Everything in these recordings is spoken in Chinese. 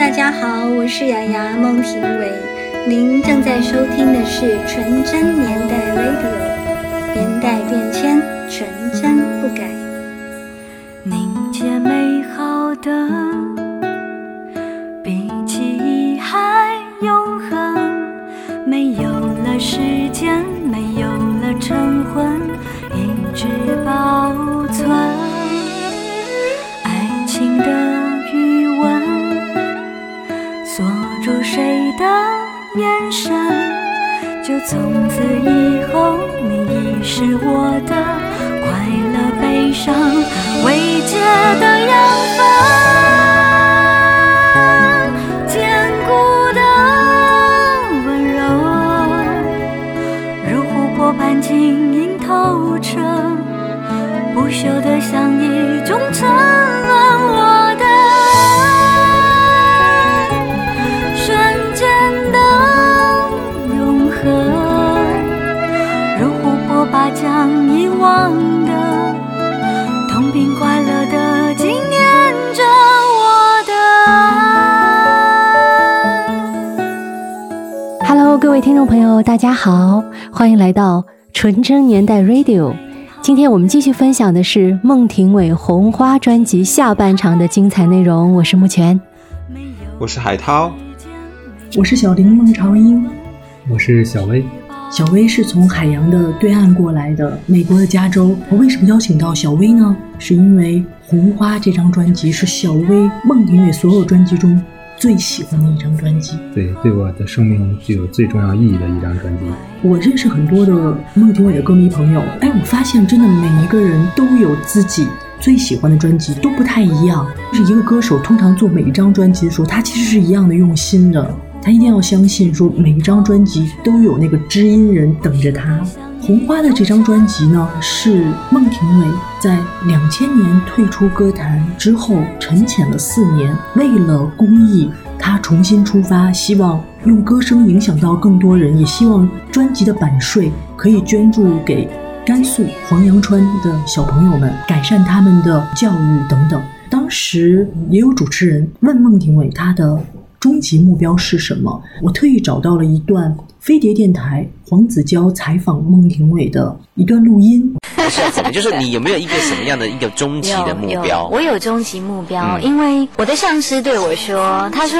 大家好，我是雅雅孟庭苇，您正在收听的是纯真年代 Radio，年代变迁，纯真不改。凝结美好的，比记忆还永恒。没有了时间，没有了晨昏，一直保是我的快乐、悲伤、友，大家好，欢迎来到纯真年代 Radio。今天我们继续分享的是孟庭苇《红花》专辑下半场的精彩内容。我是木泉。我是海涛，我是小林孟朝英，我是小薇。小薇是从海洋的对岸过来的，美国的加州。我为什么邀请到小薇呢？是因为《红花》这张专辑是小薇孟庭苇所有专辑中最喜欢的一张专辑。对，对我的生命具有最重要意义的一张专辑。我认识很多的孟庭苇的歌迷朋友，哎，我发现真的每一个人都有自己最喜欢的专辑，都不太一样。就是一个歌手通常做每一张专辑的时候，他其实是一样的用心的。他一定要相信，说每一张专辑都有那个知音人等着他。红花的这张专辑呢，是孟庭苇在两千年退出歌坛之后沉潜了四年，为了公益，他重新出发，希望用歌声影响到更多人，也希望专辑的版税可以捐助给甘肃黄杨川的小朋友们，改善他们的教育等等。当时也有主持人问孟庭苇她的终极目标是什么？我特意找到了一段飞碟电台黄子佼采访孟庭苇的一段录音。是怎么？就是你有没有一个什么样的一个终极的目标？有我有终极目标，嗯因为我的上司对我说，他说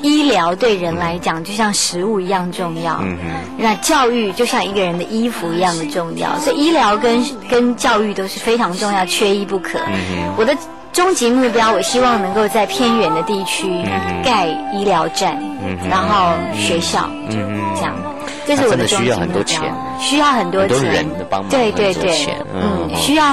医疗对人来讲就像食物一样重要，嗯哼，那教育就像一个人的衣服一样的重要，所以医疗跟跟教育都是非常重要，缺一不可。嗯我的终极目标，我希望能够在偏远的地区嗯盖医疗站，嗯然后学校，嗯，这样。这是我的终极目标。多钱，需要很多钱，人的帮忙对对对。嗯。嗯，需要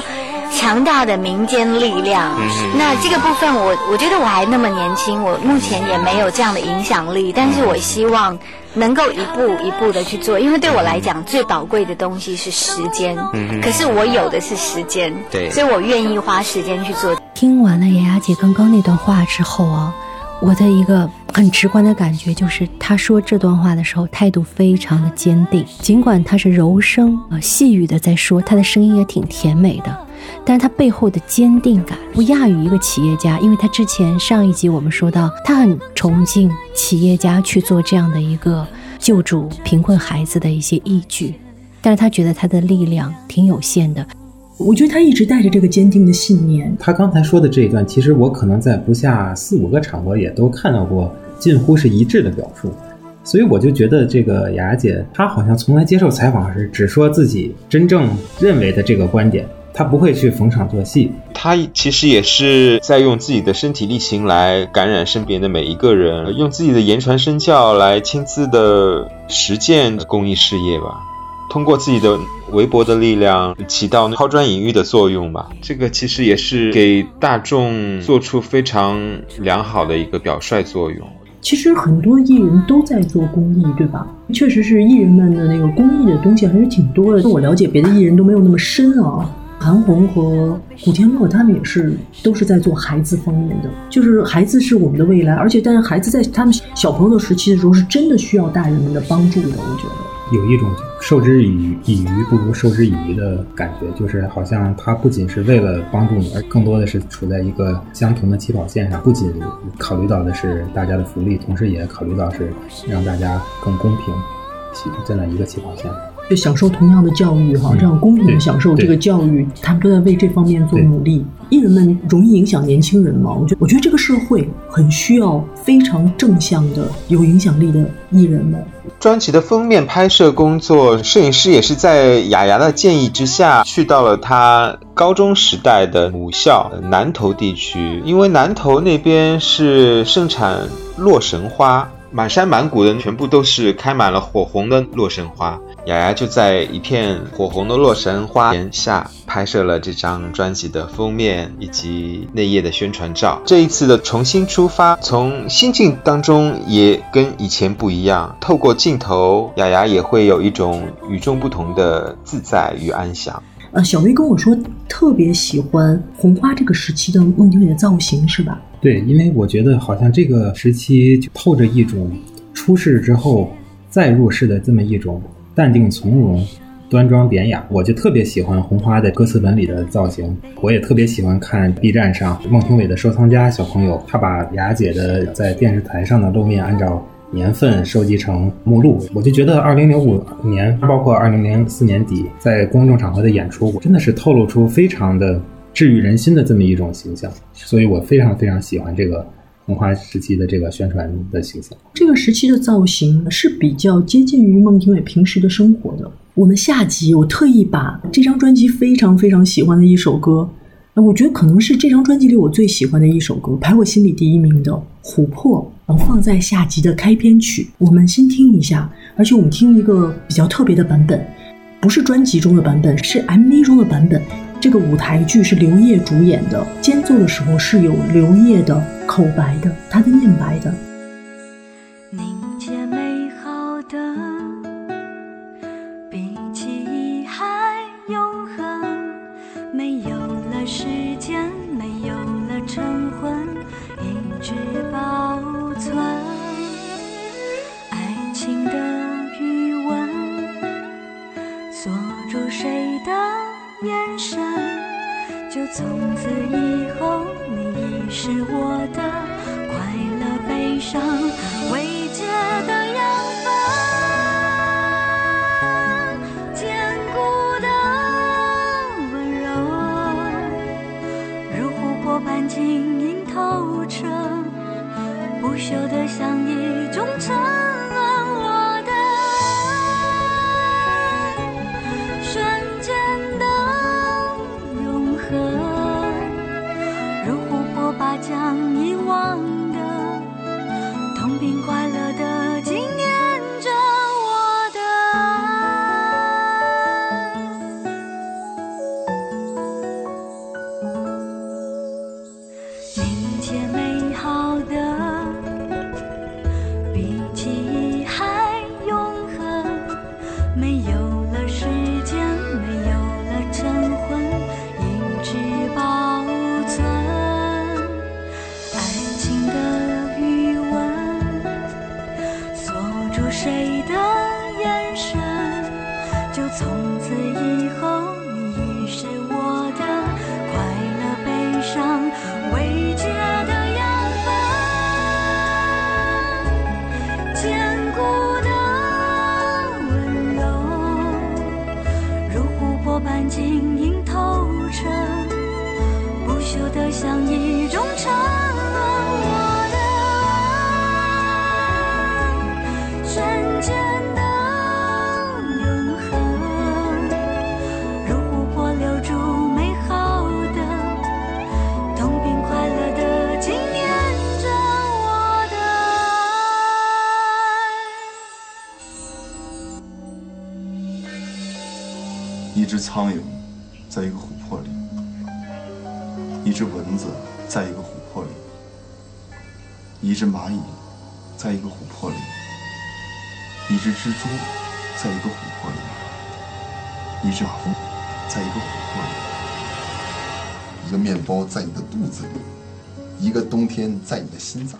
强大的民间力量。嗯那这个部分我，我觉得我还那么年轻，我目前也没有这样的影响力，但是我希望能够一步一步的去做，因为对我来讲，最宝贵的东西是时间。嗯哼可是我有的是时间，对所以我愿意花时间去做。听完了雅雅姐刚刚那段话之后啊，我的一个很直观的感觉就是，她说这段话的时候态度非常的坚定，尽管她是柔声啊、呃细语的在说，她的声音也挺甜美的。但是她背后的坚定感不亚于一个企业家，因为她之前上一集我们说到，她很崇敬企业家去做这样的一个救助贫困孩子的一些义举，但是她觉得她的力量挺有限的，我觉得他一直带着这个坚定的信念。他刚才说的这一段，其实我可能在不下四五个场合也都看到过，近乎是一致的表述。所以我就觉得这个雅雅姐，她好像从来接受采访时只说自己真正认为的这个观点，她不会去逢场作戏。他其实也是在用自己的身体力行来感染身边的每一个人，用自己的言传身教来亲自的实践公益事业吧。通过自己的微薄的力量，起到抛砖引玉的作用吧。这个其实也是给大众做出非常良好的一个表率作用。其实很多艺人都在做公益，对吧？确实是艺人们的那个公益的东西还是挺多的。我了解别的艺人都没有那么深啊。韩红和古天乐他们也是都是在做孩子方面的，就是孩子是我们的未来，而且但是孩子在他们小朋友的时期的时候是真的需要大人们的帮助的，我觉得。有一种授之以鱼以渔不如授之以渔的感觉，就是好像他不仅是为了帮助你，而更多的是处在一个相同的起跑线上，不仅考虑到的是大家的福利，同时也考虑到是让大家更公平，起站在一个起跑线上。就享受同样的教育哈，嗯这样公平的享受这个教育，他们都在为这方面做努力。艺人们容易影响年轻人嘛？我觉得，我觉得这个社会很需要非常正向的、有影响力的艺人们。专辑的封面拍摄工作，摄影师也是在雅雅的建议之下，去到了他高中时代的母校南头地区，因为南头那边是盛产洛神花，满山满谷的全部都是开满了火红的洛神花。雅雅就在一片火红的洛神花檐下拍摄了这张专辑的封面以及内页的宣传照。这一次的重新出发，从心境当中也跟以前不一样。透过镜头，雅雅也会有一种与众不同的自在与安详。呃，小薇跟我说特别喜欢红花这个时期的孟庭苇的造型，是吧？对，因为我觉得好像这个时期就透着一种出世之后再入世的这么一种淡定从容、端庄典雅。我就特别喜欢红花的歌词本里的造型，我也特别喜欢看 B 站上孟庭苇的收藏家小朋友，他把雅姐的在电视台上的露面按照。年份收集成目录，我就觉得二零零五年，包括二零零四年底在公众场合的演出，真的是透露出非常的治愈人心的这么一种形象，所以我非常非常喜欢这个红花时期的这个宣传的形象。这个时期的造型是比较接近于孟庭苇平时的生活的。我们下集我特意把这张专辑非常非常喜欢的一首歌，我觉得可能是这张专辑里我最喜欢的一首歌，排我心里第一名的《琥珀》，放在下集的开篇曲。我们先听一下，而且我们听一个比较特别的版本，不是专辑中的版本，是 MV 中的版本。这个舞台剧是刘烨主演的，间奏的时候是有刘烨的口白的，他的念白的。一只苍蝇在一个琥珀里，一只蚊子在一个琥珀里，一只蚂蚁在一个琥珀里，一只蜘蛛在一个琥珀里，一只马蜂在一个琥珀里，一个面包在你的肚子里，一个冬天在你的心脏。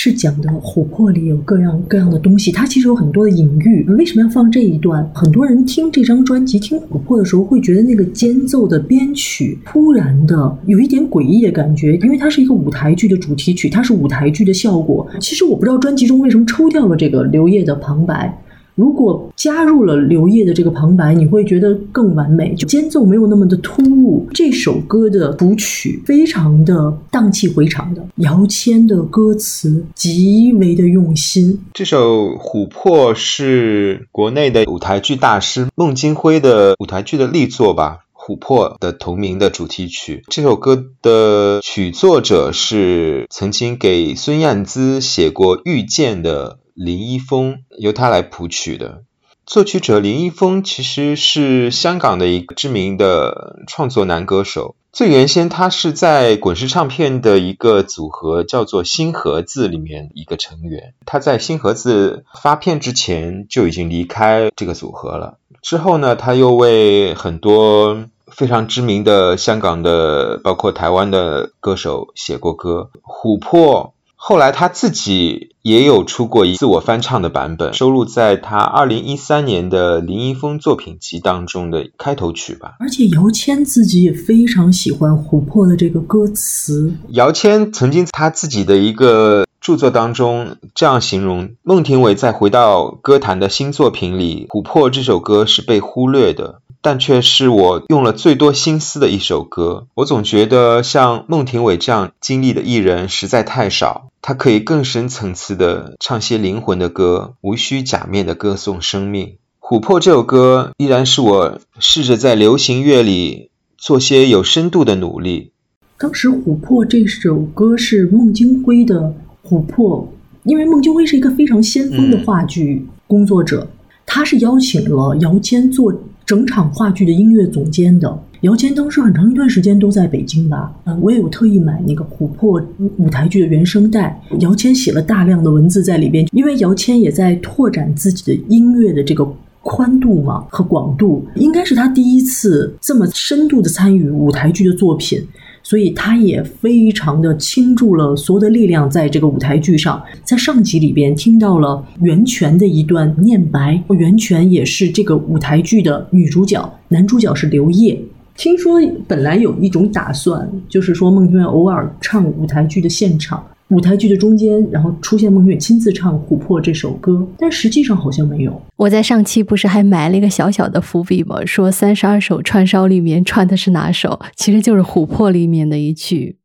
是讲的琥珀里有各样各样的东西，它其实有很多的隐喻。为什么要放这一段？很多人听这张专辑、听琥珀的时候，会觉得那个间奏的编曲突然的有一点诡异的感觉，因为它是一个舞台剧的主题曲，它是舞台剧的效果。其实我不知道专辑中为什么抽掉了这个刘烨的旁白。如果加入了刘烨的这个旁白，你会觉得更完美，就间奏没有那么的突兀。这首歌的谱曲非常的荡气回肠的，姚谦的歌词极为的用心。这首《琥珀》是国内的舞台剧大师孟京辉的舞台剧的力作吧。琥珀的同名的主题曲，这首歌的曲作者是曾经给孙燕姿写过《遇见》的林一峰，由他来谱曲的。作曲者林一峰其实是香港的一个知名的创作男歌手。最原先他是在滚石唱片的一个组合叫做新盒子里面一个成员。他在新盒子发片之前就已经离开这个组合了。之后呢，他又为很多非常知名的香港的，包括台湾的歌手写过歌。琥珀后来他自己也有出过一自我翻唱的版本，收录在他二零一三年的林一峰作品集当中的开头曲吧。而且姚谦自己也非常喜欢琥珀的这个歌词。姚谦曾经他自己的一个著作当中这样形容孟庭苇在回到歌坛的新作品里，《琥珀》这首歌是被忽略的。但却是我用了最多心思的一首歌。我总觉得像孟庭苇这样经历的艺人实在太少，他可以更深层次的唱些灵魂的歌，无需假面的歌颂生命。琥珀这首歌依然是我试着在流行乐里做些有深度的努力。当时《琥珀》这首歌是孟京辉的《琥珀》，因为孟京辉是一个非常先锋的话剧工作者，他是邀请了姚谦做。整场话剧的音乐总监的姚谦，当时很长一段时间都在北京吧。嗯，我也有特意买那个琥珀舞台剧的原声带。姚谦写了大量的文字在里边，因为姚谦也在拓展自己的音乐的这个宽度嘛和广度，应该是他第一次这么深度的参与舞台剧的作品。所以他也非常的倾注了所有的力量在这个舞台剧上。在上集里边听到了袁泉的一段念白，袁泉也是这个舞台剧的女主角，男主角是刘烨。听说本来有一种打算，就是说孟庭苇偶尔唱舞台剧的现场。舞台剧的中间，然后出现孟庭苇亲自唱《琥珀》这首歌，但实际上好像没有。我在上期不是还埋了一个小小的伏笔吗？说三十二首串烧里面串的是哪首？其实就是《琥珀》里面的一句。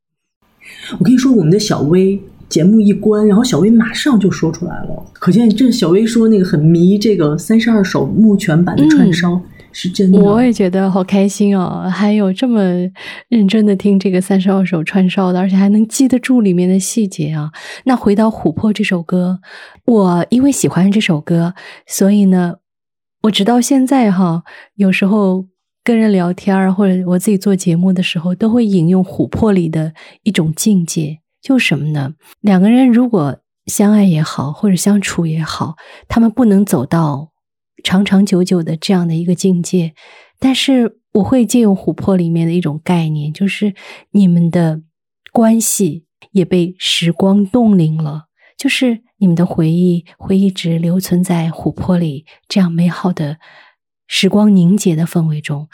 我跟你说，我们的小薇节目一关，然后小薇马上就说出来了，可见这小薇说那个很迷这个三十二首木拳版的串烧。是真的，我也觉得好开心哦！还有这么认真的听这个三十二首串烧的，而且还能记得住里面的细节啊。那回到《琥珀》这首歌，我因为喜欢这首歌，所以呢，我直到现在哈，有时候跟人聊天或者我自己做节目的时候，都会引用《琥珀》里的一种境界，就什么呢？两个人如果相爱也好，或者相处也好，他们不能走到。长长久久的这样的一个境界，但是我会借用琥珀里面的一种概念，就是你们的关系也被时光冻龄了，就是你们的回忆会一直留存在琥珀里这样美好的时光凝结的氛围中。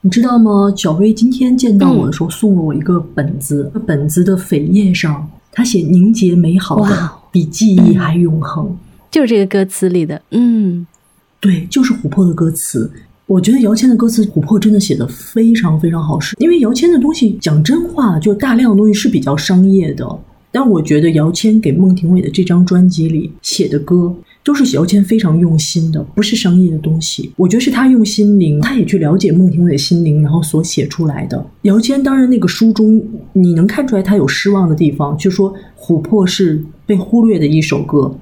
你知道吗？小薇今天见到我的时候送了我一个本子，本子的扉页上他写“凝结美好的比记忆还永恒”，就是这个歌词里的，嗯。对，就是琥珀的歌词。我觉得姚谦的歌词，琥珀真的写的非常非常好是。因为姚谦的东西讲真话，就大量的东西是比较商业的。但我觉得姚谦给孟庭苇的这张专辑里写的歌，都是姚谦非常用心的，不是商业的东西。我觉得是他用心灵，他也去了解孟庭苇的心灵，然后所写出来的。姚谦当然那个书中你能看出来他有失望的地方，就说《琥珀》是被忽略的一首歌。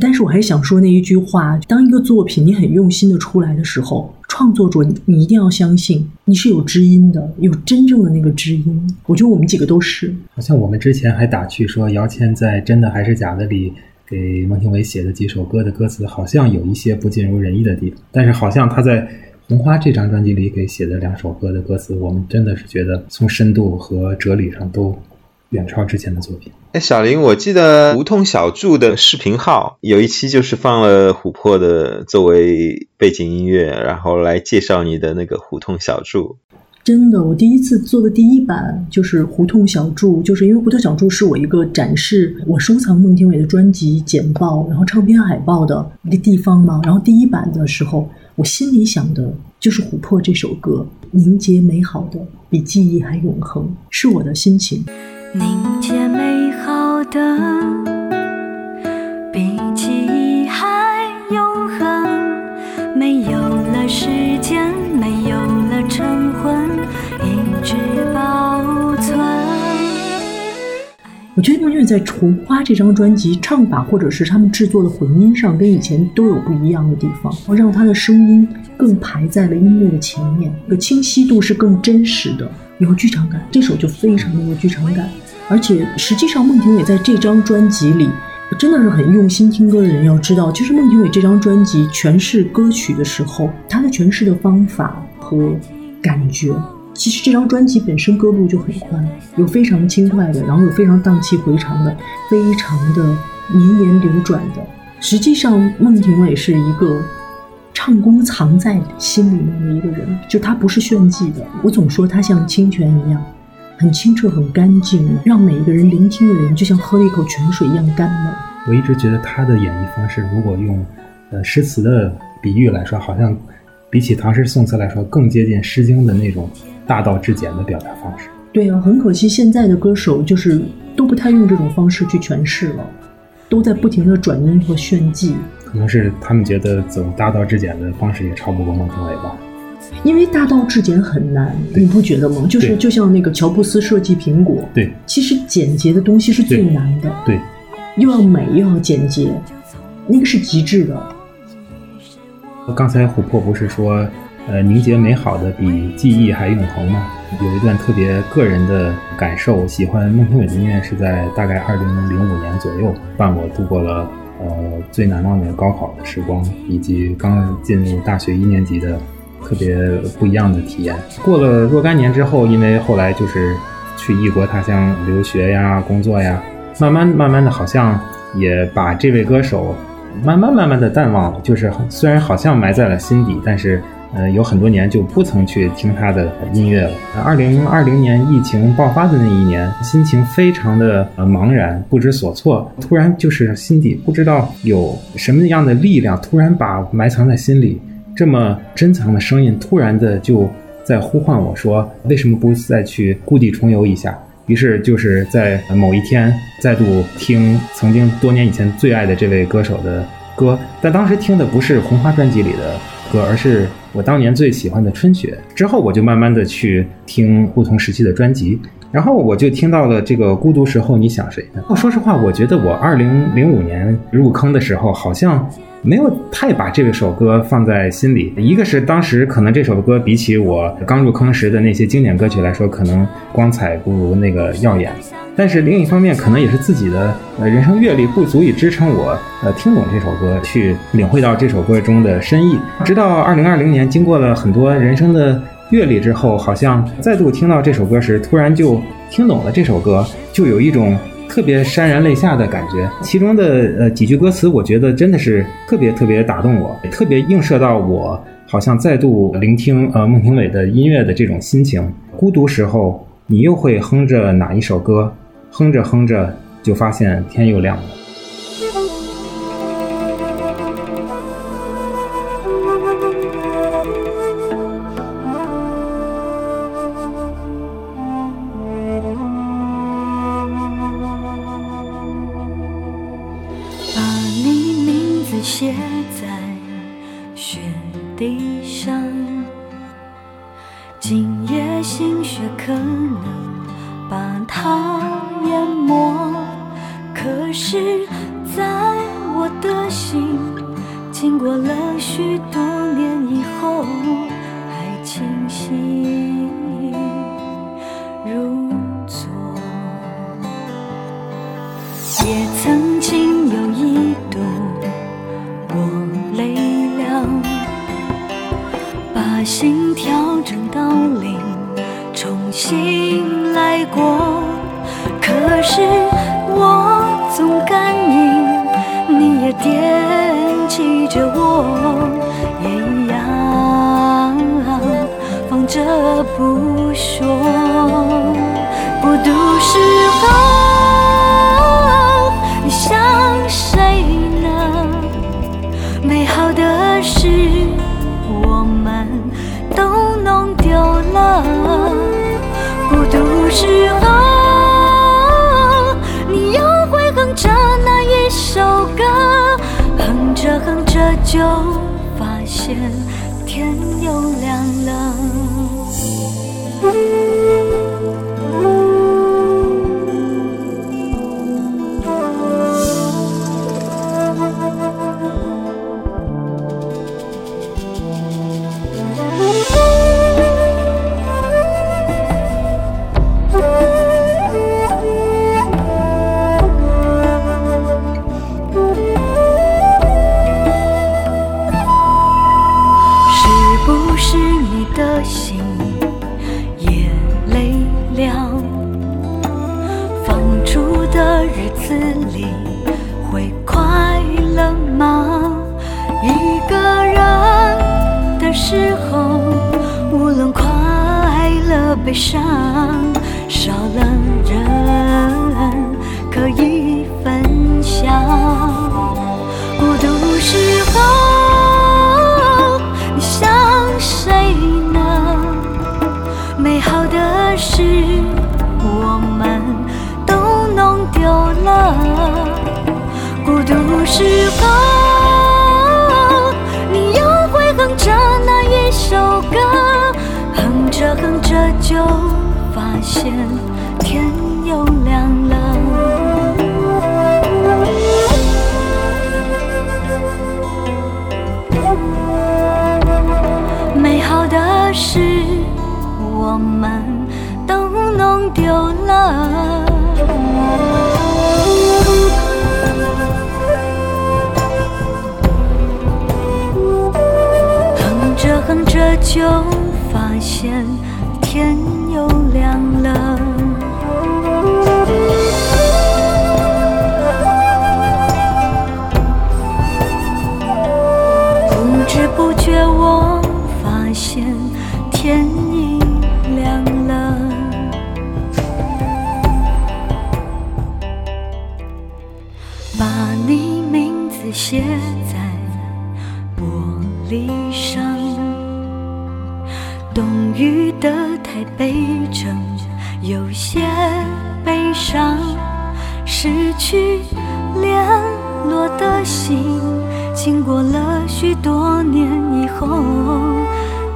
但是我还是想说那一句话：当一个作品你很用心的出来的时候，创作者你一定要相信你是有知音的，有真正的那个知音。我觉得我们几个都是。好像我们之前还打趣说，姚谦在《真的还是假的》里给孟庭苇写的几首歌的歌词，好像有一些不尽如人意的地方。但是好像他在《红花》这张专辑里给写的两首歌的歌词，我们真的是觉得从深度和哲理上都。远超之前的作品。哎，小林，我记得胡同小筑的视频号有一期就是放了琥珀的作为背景音乐，然后来介绍你的那个胡同小筑。真的，我第一次做的第一版就是胡同小筑，就是因为胡同小筑是我一个展示我收藏孟庭苇的专辑简报，然后唱片海报的一个地方嘛。然后第一版的时候，我心里想的就是琥珀这首歌，凝结美好的比记忆还永恒，是我的心情。凝结美好的，比记忆还永恒。没有了时间，没有了晨昏，一直保存。我觉得孟庭苇在《红花》这张专辑唱法，或者是他们制作的混音上，跟以前都有不一样的地方，让他的声音更排在了音乐的前面，个清晰度是更真实的，有剧场感。这首就非常的有剧场感。而且实际上，孟庭苇在这张专辑里真的是很用心听歌的人。要知道，其实孟庭苇这张专辑诠释歌曲的时候，她的诠释的方法和感觉，其实这张专辑本身歌路就很宽，有非常轻快的，然后有非常荡气回肠的，非常的绵延流转的。实际上，孟庭苇是一个唱功藏在心里面的一个人，就他不是炫技的。我总说他像清泉一样。很清澈，很干净，让每一个人聆听的人就像喝了一口泉水一样甘美。我一直觉得他的演绎方式，如果用呃诗词的比喻来说，好像比起唐诗宋词来说，更接近《诗经》的那种大道至简的表达方式。对啊，很可惜现在的歌手就是都不太用这种方式去诠释了，都在不停的转音和炫技。可能是他们觉得走大道至简的方式也超不过孟庭苇吧。因为大道至简很难，你不觉得吗？就是就像那个乔布斯设计苹果，对，其实简洁的东西是最难的，对，又要美又要简洁，那个是极致的。刚才琥珀不是说，呃，凝结美好的比记忆还永恒吗？有一段特别个人的感受，喜欢孟庭苇的音乐是在大概二零零五年左右，伴我度过了呃最难忘的高考的时光，以及刚进入大学一年级的。特别不一样的体验。过了若干年之后，因为后来就是去异国他乡留学呀、工作呀，慢慢慢慢的，好像也把这位歌手慢慢慢慢的淡忘了。就是虽然好像埋在了心底，但是呃，有很多年就不曾去听他的音乐了。二零二零年疫情爆发的那一年，心情非常的茫然，不知所措。突然就是心底不知道有什么样的力量，突然把埋藏在心里。这么珍藏的声音，突然的就在呼唤我说：“为什么不再去故地重游一下？”于是就是在某一天再度听曾经多年以前最爱的这位歌手的歌，但当时听的不是《红花》专辑里的歌，而是我当年最喜欢的《春雪》。之后我就慢慢的去听不同时期的专辑，然后我就听到了这个《孤独时候你想谁》。说实话，我觉得我二零零五年入坑的时候，好像。没有太把这首歌放在心里。一个是当时可能这首歌比起我刚入坑时的那些经典歌曲来说，可能光彩不如那个耀眼。但是另一方面，可能也是自己的呃人生阅历不足以支撑我呃听懂这首歌，去领会到这首歌中的深意。直到二零二零年，经过了很多人生的阅历之后，好像再度听到这首歌时，突然就听懂了这首歌，就有一种。特别潸然泪下的感觉，其中的呃几句歌词，我觉得真的是特别特别打动我，特别映射到我好像再度聆听呃孟庭苇的音乐的这种心情。孤独时候，你又会哼着哪一首歌？哼着哼着，就发现天又亮了。时候，你又会哼着那一首歌，哼着哼着就发现天又亮了。上，少了人可以分享。孤独时候，你想谁呢？美好的事我们都弄丢了。孤独时就发现天又亮了。不知不觉，我发现天已亮了。把你名字写在玻璃上，冬雨的台北城有些悲伤，失去联络的心。经过了许多年以后，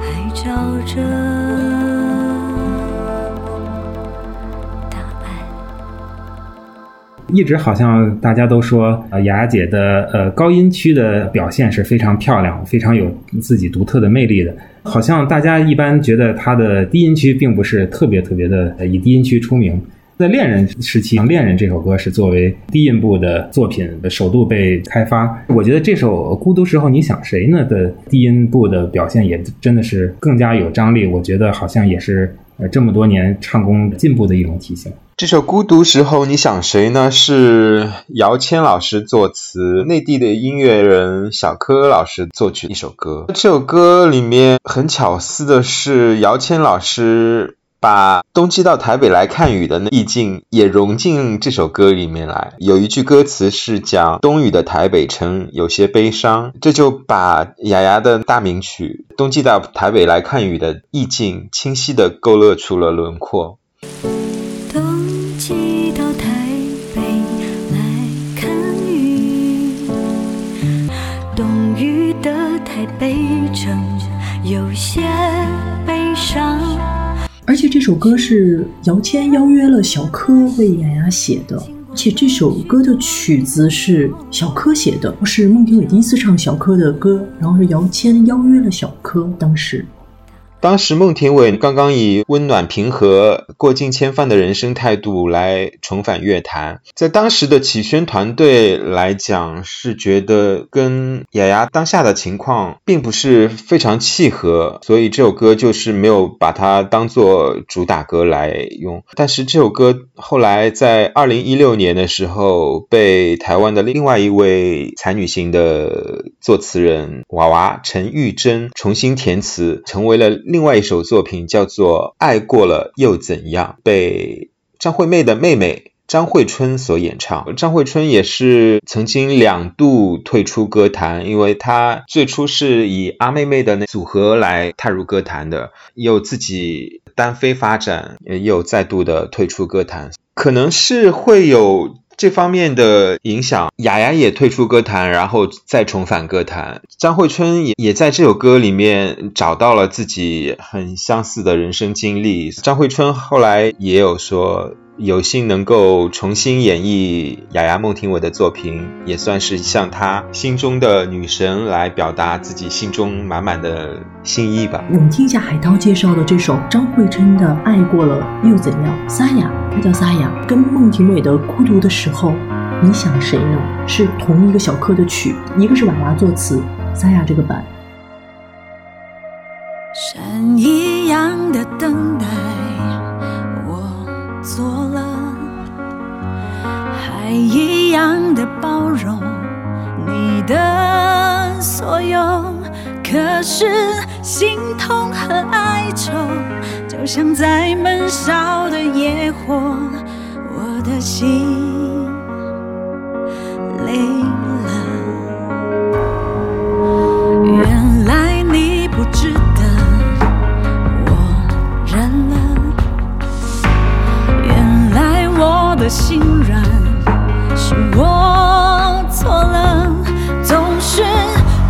还照着一直好像大家都说，雅雅姐的呃高音区的表现是非常漂亮，非常有自己独特的魅力的。好像大家一般觉得她的低音区并不是特别特别的以低音区出名。在恋人时期，《恋人》这首歌是作为低音部的作品首度被开发。我觉得这首《孤独时候你想谁呢》的低音部的表现也真的是更加有张力。我觉得好像也是这么多年唱功进步的一种体现。这首《孤独时候你想谁呢》是姚谦老师作词，内地的音乐人小柯老师作曲一首歌。这首歌里面很巧思的是，姚谦老师把冬季到台北来看雨的那意境也融进这首歌里面来。有一句歌词是讲冬雨的台北城有些悲伤，这就把雅雅的大名曲《冬季到台北来看雨》的意境清晰地勾勒出了轮廓。冬季到台北来看雨，冬雨的台北城，有些悲伤。而且这首歌是姚谦邀约了小柯为雅雅写的，而且这首歌的曲子是小柯写的，是孟庭苇第一次唱小柯的歌，然后是姚谦邀约了小柯，当时。当时孟庭苇刚刚以温暖平和、过尽千帆的人生态度来重返乐坛，在当时的启轩团队来讲，是觉得跟雅雅当下的情况并不是非常契合，所以这首歌就是没有把它当做主打歌来用。但是这首歌后来在二零一六年的时候，被台湾的另外一位才女型的作词人娃娃陈玉珍重新填词，成为了。另外一首作品叫做《爱过了又怎样》，被张惠妹的妹妹张惠春所演唱。张惠春也是曾经两度退出歌坛，因为她最初是以阿妹妹的那组合来踏入歌坛的，又自己单飞发展，又再度的退出歌坛，可能是会有。这方面的影响，雅雅也退出歌坛，然后再重返歌坛。张惠春也也在这首歌里面找到了自己很相似的人生经历。张惠春后来也有说。有幸能够重新演绎雅雅孟庭苇的作品，也算是向她心中的女神来表达自己心中满满的心意吧。我们听一下海涛介绍的这首张惠春的《爱过了又怎样》。撒雅，她叫撒雅，跟孟庭苇的《孤独的时候》，你想谁呢？是同一个小柯的曲，一个是婉娃作词，撒雅这个版。山一样的等待我。做一样的包容你的所有，可是心痛和哀愁就像在闷烧的野火，我的心累了。原来你不知。心是我错了，总是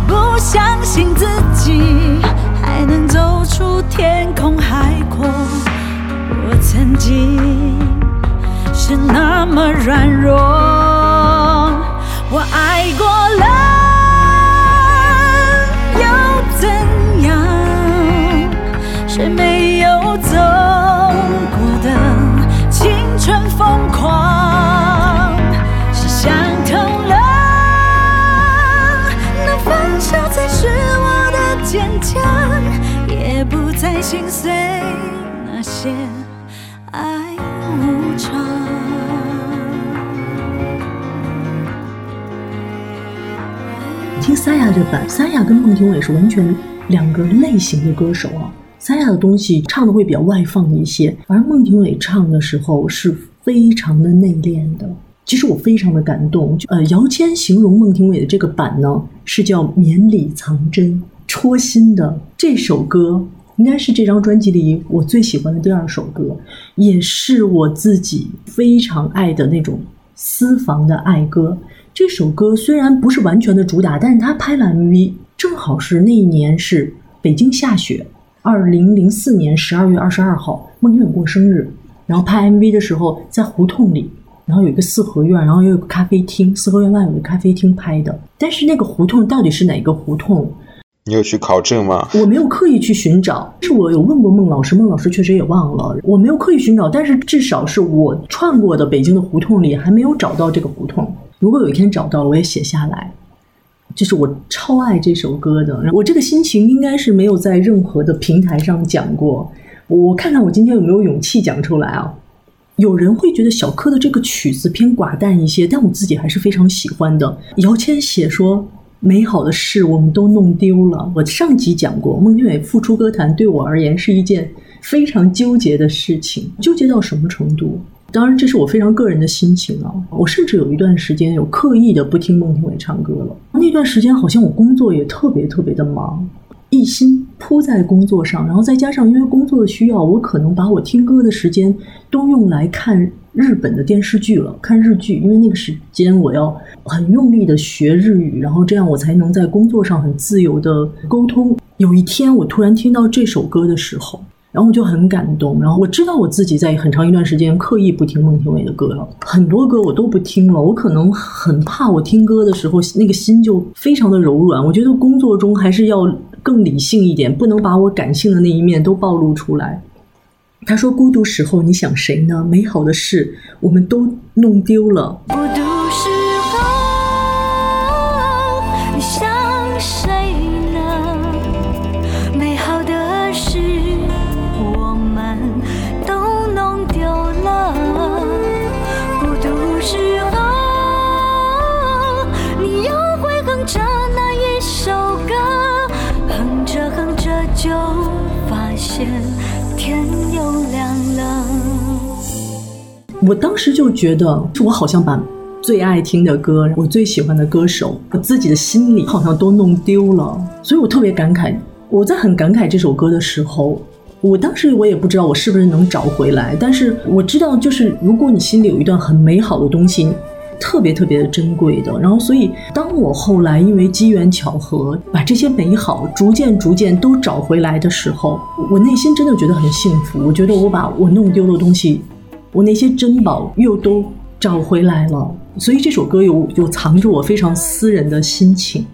不相信自己还能走出天空海阔。我曾经是那么软弱，我爱过些爱无常。听三亚这版，三亚跟孟庭苇是完全两个类型的歌手啊。三亚的东西唱的会比较外放一些，而孟庭苇唱的时候是非常的内敛的。其实我非常的感动。呃，姚谦形容孟庭苇的这个版呢，是叫绵里藏针、戳心的这首歌。应该是这张专辑里我最喜欢的第二首歌，也是我自己非常爱的那种私房的爱歌。这首歌虽然不是完全的主打，但是他拍了 MV，正好是那一年是北京下雪，二零零四年十二月二十二号，孟庭苇过生日，然后拍 MV 的时候在胡同里，然后有一个四合院，然后又有个咖啡厅，四合院外有个咖啡厅拍的。但是那个胡同到底是哪个胡同？你有去考证吗？我没有刻意去寻找，是我有问过孟老师，孟老师确实也忘了。我没有刻意寻找，但是至少是我串过的北京的胡同里还没有找到这个胡同。如果有一天找到了，我也写下来。就是我超爱这首歌的，我这个心情应该是没有在任何的平台上讲过。我看看我今天有没有勇气讲出来啊？有人会觉得小柯的这个曲子偏寡淡一些，但我自己还是非常喜欢的。姚谦写说。美好的事我们都弄丢了。我上集讲过，孟庭苇复出歌坛对我而言是一件非常纠结的事情，纠结到什么程度？当然，这是我非常个人的心情啊。我甚至有一段时间有刻意的不听孟庭苇唱歌了。那段时间好像我工作也特别特别的忙，一心扑在工作上，然后再加上因为工作的需要，我可能把我听歌的时间都用来看日本的电视剧了，看日剧，因为那个时间我要很用力的学日语，然后这样我才能在工作上很自由的沟通。有一天我突然听到这首歌的时候。然后我就很感动，然后我知道我自己在很长一段时间刻意不听孟庭苇的歌了，很多歌我都不听了。我可能很怕我听歌的时候那个心就非常的柔软。我觉得工作中还是要更理性一点，不能把我感性的那一面都暴露出来。他说：“孤独时候你想谁呢？美好的事我们都弄丢了。”孤独时候你想谁我当时就觉得，我好像把最爱听的歌，我最喜欢的歌手，我自己的心里好像都弄丢了，所以我特别感慨。我在很感慨这首歌的时候，我当时我也不知道我是不是能找回来，但是我知道，就是如果你心里有一段很美好的东西。特别特别的珍贵的，然后所以当我后来因为机缘巧合把这些美好逐渐逐渐都找回来的时候，我内心真的觉得很幸福。我觉得我把我弄丢的东西，我那些珍宝又都找回来了。所以这首歌有有藏着我非常私人的心情。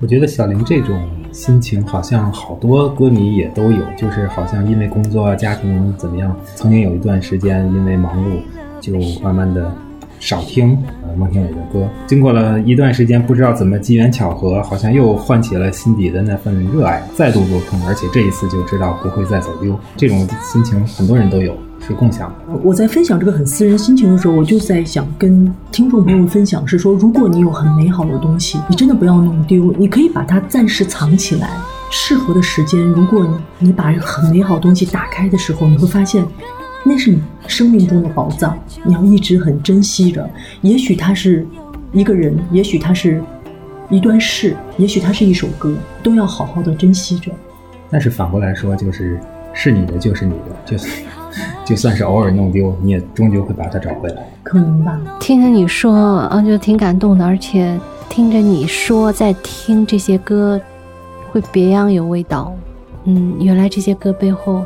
我觉得小玲这种心情，好像好多歌迷也都有，就是好像因为工作、家庭怎么样，曾经有一段时间因为忙碌，就慢慢的少听呃孟庭苇的歌。经过了一段时间，不知道怎么机缘巧合，好像又唤起了心底的那份热爱，再度入坑，而且这一次就知道不会再走丢。这种心情很多人都有，是共享。我在分享这个很私人心情的时候，我就在想跟听众朋友分享，是说，如果你有很美好的东西，你真的不要弄丢，你可以把它暂时藏起来。适合的时间，如果你你把很美好东西打开的时候，你会发现，那是你生命中的宝藏，你要一直很珍惜着。也许它是一个人，也许它是一段事，也许它是一首歌，都要好好的珍惜着。但是反过来说，就是是你的就是你的，就是就算是偶尔弄丢，你也终究会把它找回来。可能吧。听着你说，啊，就挺感动的，而且听着你说，在听这些歌，会别样有味道。嗯，原来这些歌背后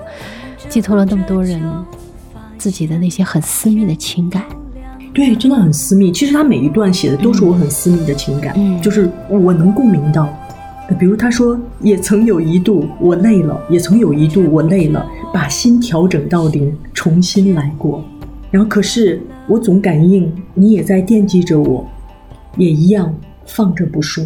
寄托了那么多人自己的那些很私密的情感。对，真的很私密。其实他每一段写的都是我很私密的情感，嗯就是我能共鸣到。比如他说，也曾有一度我累了，也曾有一度我累了，把心调整到零，重新来过。然后可是我总感应你也在惦记着我，也一样放着不说。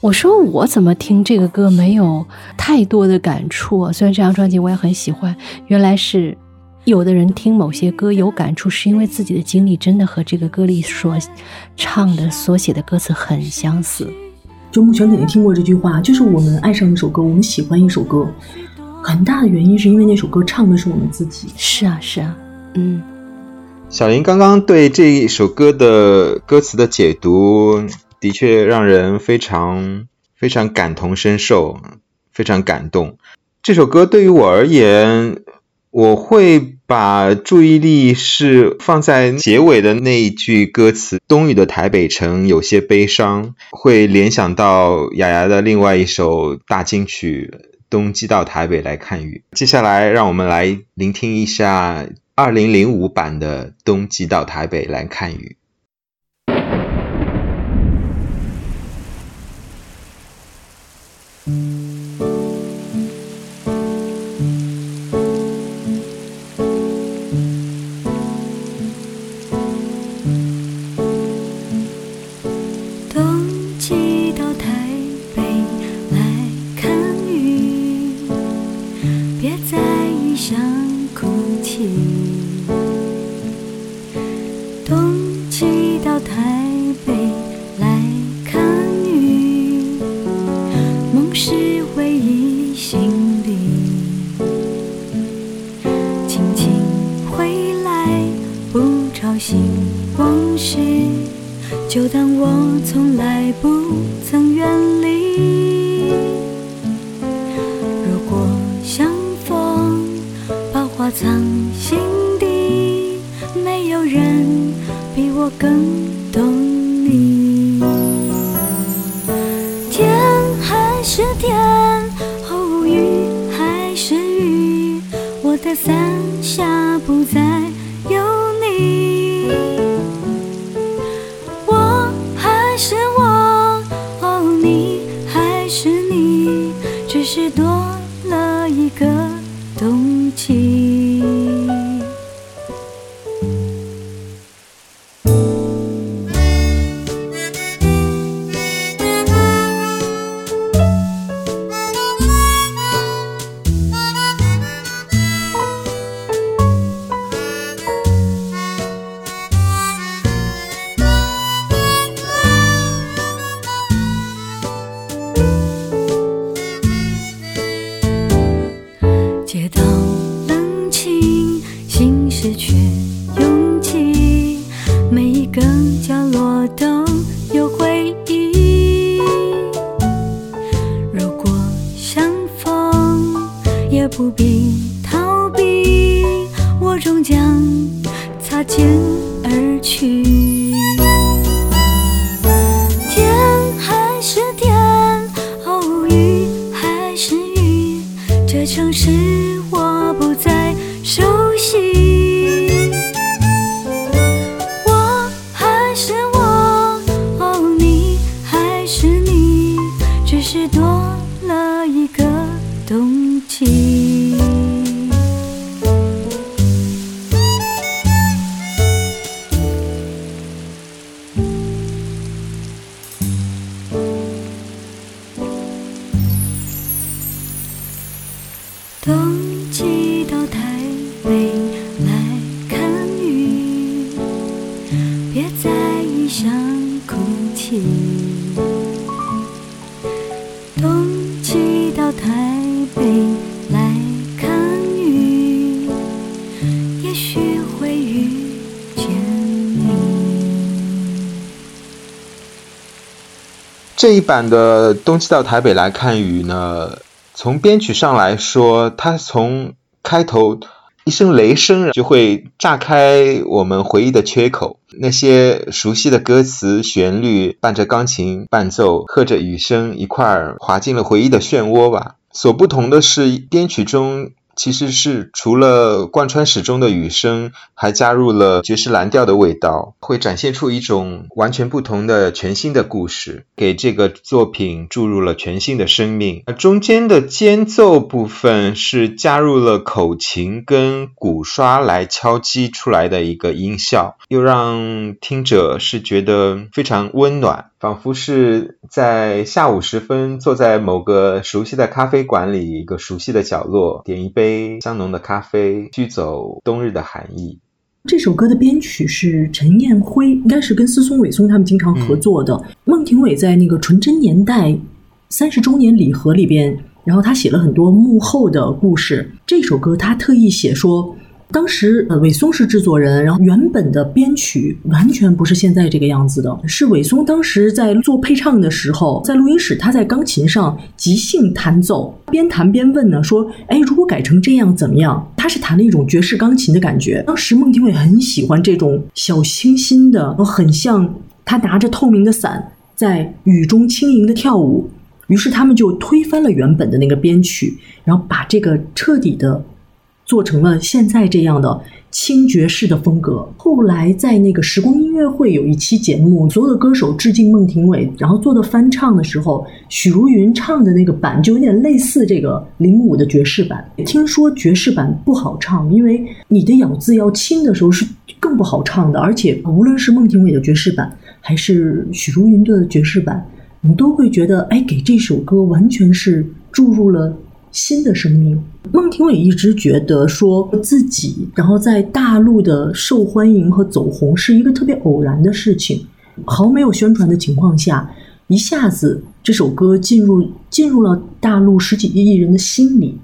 我说我怎么听这个歌没有太多的感触？虽然这张专辑我也很喜欢，原来是有的人听某些歌有感触，是因为自己的经历真的和这个歌里所唱的、所写的歌词很相似。就目前肯定听过这句话，就是我们爱上一首歌，我们喜欢一首歌，很大的原因是因为那首歌唱的是我们自己。是啊，是啊，嗯。小林刚刚对这一首歌的歌词的解读，的确让人非常非常感同身受，非常感动。这首歌对于我而言，我会把注意力是放在结尾的那一句歌词“冬雨的台北城有些悲伤”，会联想到雅雅的另外一首大金曲《冬季到台北来看雨》。接下来，让我们来聆听一下二零零五版的《冬季到台北来看雨》。在有你，我还是我，哦，你还是你，只是多了一个冬季。这一版的《冬季到台北来看雨》呢，从编曲上来说，它从开头一声雷声就会炸开我们回忆的缺口，那些熟悉的歌词、旋律伴着钢琴伴奏，和着雨声一块儿滑进了回忆的漩涡吧。所不同的是，编曲中其实是除了贯穿始终的雨声，还加入了爵士蓝调的味道，会展现出一种完全不同的全新的故事，给这个作品注入了全新的生命。中间的间奏部分是加入了口琴跟鼓刷来敲击出来的一个音效，又让听者是觉得非常温暖。仿佛是在下午时分，坐在某个熟悉的咖啡馆里，一个熟悉的角落，点一杯香浓的咖啡，驱走冬日的寒意。这首歌的编曲是陈彦辉，应该是跟思松、伟松他们经常合作的。孟庭苇在那个《纯真年代》三十周年礼盒里边，然后他写了很多幕后的故事。这首歌他特意写说。当时，呃，韦松是制作人，然后原本的编曲完全不是现在这个样子的，是韦松当时在做配唱的时候，在录音室他在钢琴上即兴弹奏，边弹边问呢，说，哎，如果改成这样怎么样？他是弹了一种爵士钢琴的感觉。当时孟庭苇很喜欢这种小清新的，很像他拿着透明的伞在雨中轻盈的跳舞，于是他们就推翻了原本的那个编曲，然后把这个彻底的。做成了现在这样的轻爵士的风格。后来在那个时光音乐会有一期节目，所有的歌手致敬孟庭苇，然后做的翻唱的时候，许茹芸唱的那个版就有点类似这个零五的爵士版。听说爵士版不好唱，因为你的咬字要轻的时候是更不好唱的，而且无论是孟庭苇的爵士版还是许茹芸的爵士版，你都会觉得，哎，给这首歌完全是注入了。新的生命，孟庭苇一直觉得说自己，然后在大陆的受欢迎和走红是一个特别偶然的事情，毫没有宣传的情况下，一下子这首歌进入进入了大陆十几亿人的心里。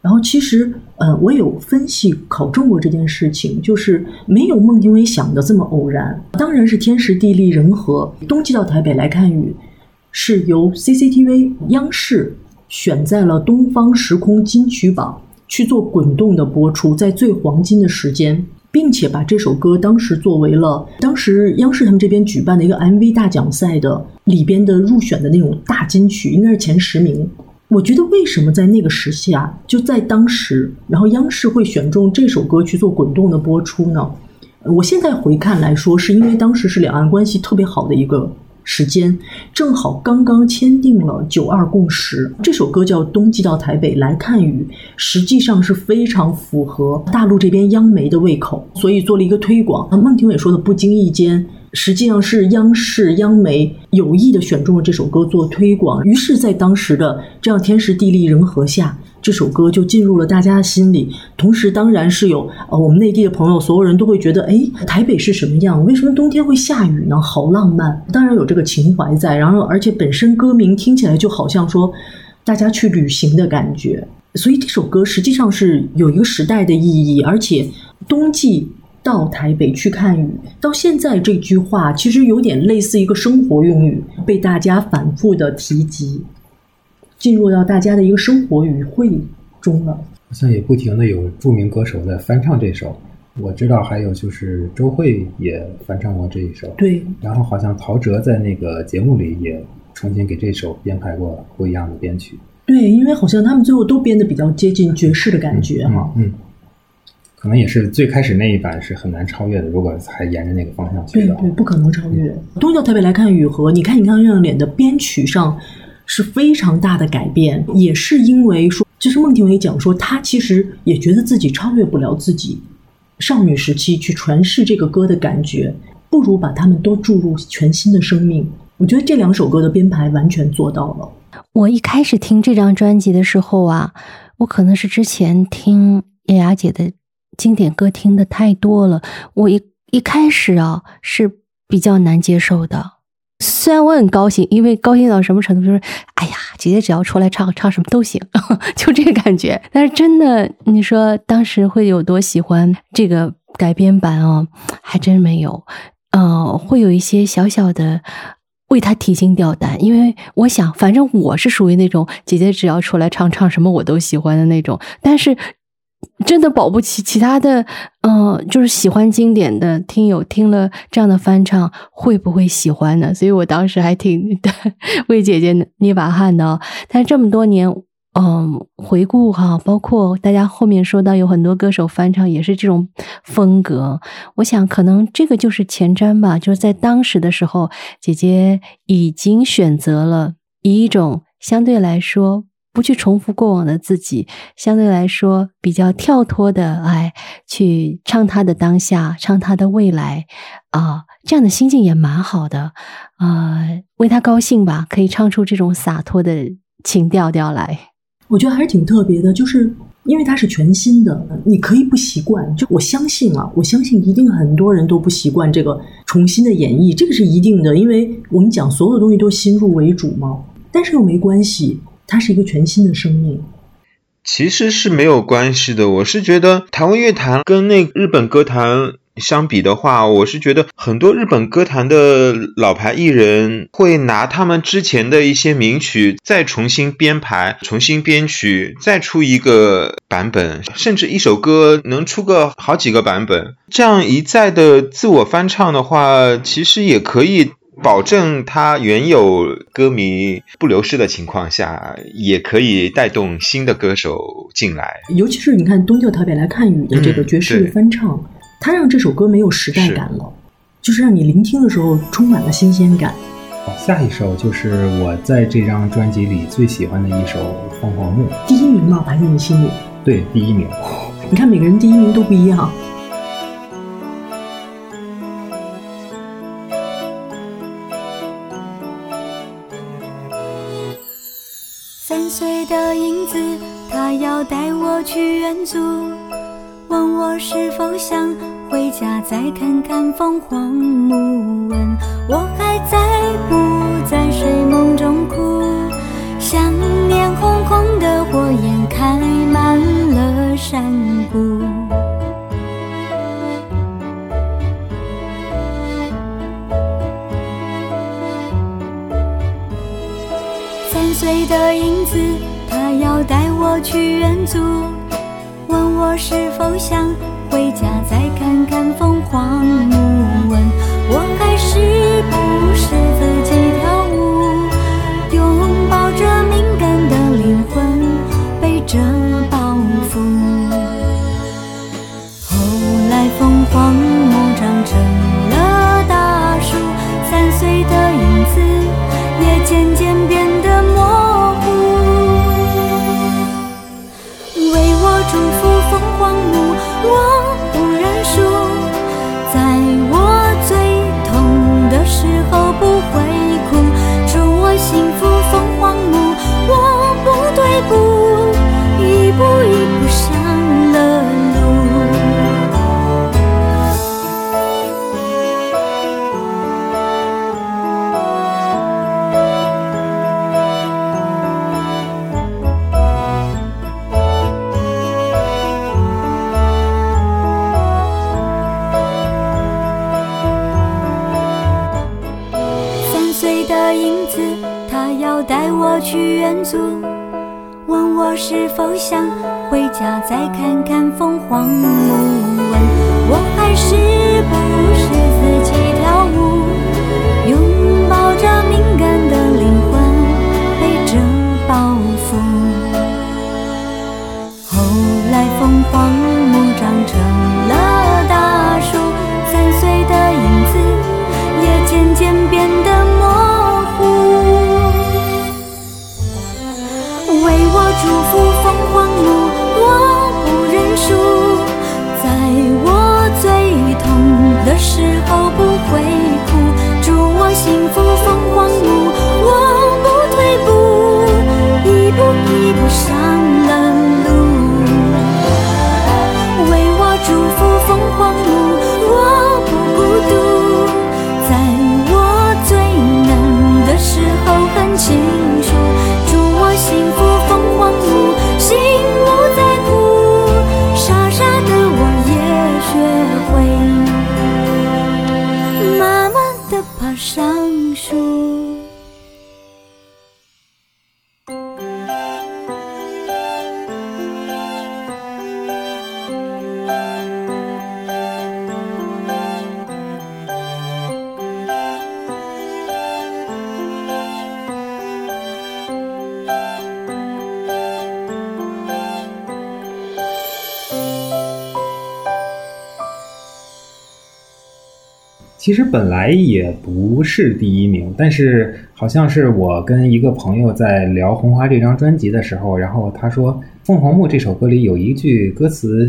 然后其实，呃，我有分析考证过这件事情，就是没有孟庭苇想的这么偶然，当然是天时地利人和。冬季到台北来看雨，是由 CCTV 央视。选在了东方时空金曲榜去做滚动的播出，在最黄金的时间，并且把这首歌当时作为了当时央视他们这边举办的一个 MV 大奖赛的里边的入选的那种大金曲，应该是前十名。我觉得为什么在那个时期啊，就在当时，然后央视会选中这首歌去做滚动的播出呢？我现在回看来说，是因为当时是两岸关系特别好的一个时间，正好刚刚签订了九二共识。这首歌叫《冬季到台北来看雨》，实际上是非常符合大陆这边央媒的胃口，所以做了一个推广。孟庭苇说的不经意间，实际上是央视央媒有意的选中了这首歌做推广，于是，在当时的这样天时地利人和下。这首歌就进入了大家的心里，同时当然是有呃我们内地的朋友，所有人都会觉得，哎，台北是什么样？为什么冬天会下雨呢？好浪漫，当然有这个情怀在。然后，而且本身歌名听起来就好像说大家去旅行的感觉，所以这首歌实际上是有一个时代的意义。而且冬季到台北去看雨，到现在这句话其实有点类似一个生活用语，被大家反复的提及。进入到大家的一个生活语汇中了，好像也不停的有著名歌手在翻唱这首。我知道还有就是周蕙也翻唱过这一首，对。然后好像陶喆在那个节目里也重新给这首编排过不一样的编曲。对，因为好像他们最后都编的比较接近爵士的感觉哈。嗯，可能也是最开始那一版是很难超越的，如果还沿着那个方向去的，对对，不可能超越。东郊台北来看雨和你看你看月亮脸的编曲上。是非常大的改变，也是因为说，就是孟庭苇讲说，她其实也觉得自己超越不了自己少女时期去诠释这个歌的感觉，不如把他们都注入全新的生命。我觉得这两首歌的编排完全做到了。我一开始听这张专辑的时候啊，我可能是之前听叶雅姐的经典歌听的太多了，我一一开始啊是比较难接受的。虽然我很高兴，因为高兴到什么程度，就是哎呀，姐姐只要出来唱，唱什么都行，就这个感觉。但是真的，你说当时会有多喜欢这个改编版哦，还真没有。呃，会有一些小小的为他提心吊胆，因为我想，反正我是属于那种姐姐只要出来唱，唱什么我都喜欢的那种。但是。真的保不齐其他的，嗯，就是喜欢经典的听友听了这样的翻唱，会不会喜欢呢？所以我当时还挺 为姐姐捏把汗的。但是这么多年，嗯，回顾哈，包括大家后面说到有很多歌手翻唱也是这种风格，我想可能这个就是前瞻吧。就是在当时的时候，姐姐已经选择了以一种相对来说。不去重复过往的自己，相对来说比较跳脱的，哎，去唱他的当下，唱他的未来，啊，这样的心境也蛮好的，啊，为他高兴吧，可以唱出这种洒脱的情调调来。我觉得还是挺特别的，就是因为它是全新的，你可以不习惯，就我相信啊，我相信一定很多人都不习惯这个重新的演绎，这个是一定的，因为我们讲所有的东西都先入为主嘛，但是又没关系。它是一个全新的生命，其实是没有关系的。我是觉得台湾乐坛跟那日本歌坛相比的话，我是觉得很多日本歌坛的老牌艺人会拿他们之前的一些名曲再重新编排、重新编曲，再出一个版本，甚至一首歌能出个好几个版本。这样一再的自我翻唱的话，其实也可以。保证他原有歌迷不流失的情况下，也可以带动新的歌手进来。尤其是你看《东郊台北来看雨》的这个爵士的翻唱，它让这首歌没有时代感了，就是让你聆听的时候充满了新鲜感。下一首就是我在这张专辑里最喜欢的一首《凤凰木》，第一名嘛？排在你心里？对，第一名。你看每个人第一名都不一样。影子，他要带我去远足，问我是否想回家再看看凤凰木。问我还在不在睡去远足，问我是否想其实本来也不是第一名，但是好像是我跟一个朋友在聊《红花》这张专辑的时候，然后他说《凤凰木》这首歌里有一句歌词，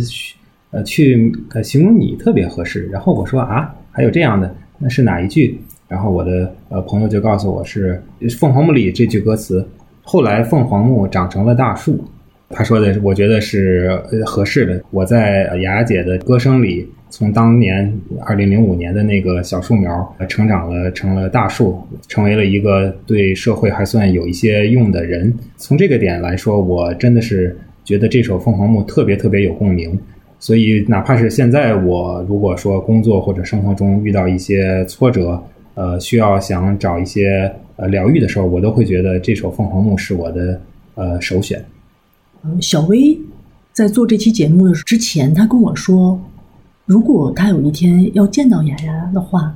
呃，去呃形容你特别合适。然后我说啊，还有这样的，那是哪一句？然后我的呃朋友就告诉我是《凤凰木》里这句歌词。后来凤凰木长成了大树，他说的我觉得是呃合适的。我在呃雅姐的歌声里。从当年二零零五年的那个小树苗，成长了成了大树，成为了一个对社会还算有一些用的人。从这个点来说，我真的是觉得这首《凤凰木》特别特别有共鸣。所以，哪怕是现在我如果说工作或者生活中遇到一些挫折，呃，需要想找一些呃疗愈的时候，我都会觉得这首《凤凰木》是我的呃首选。嗯，小薇在做这期节目的之前，她跟我说。如果她有一天要见到雅雅的话，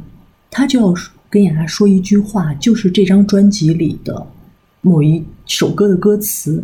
她就要跟雅雅说一句话，就是这张专辑里的某一首歌的歌词。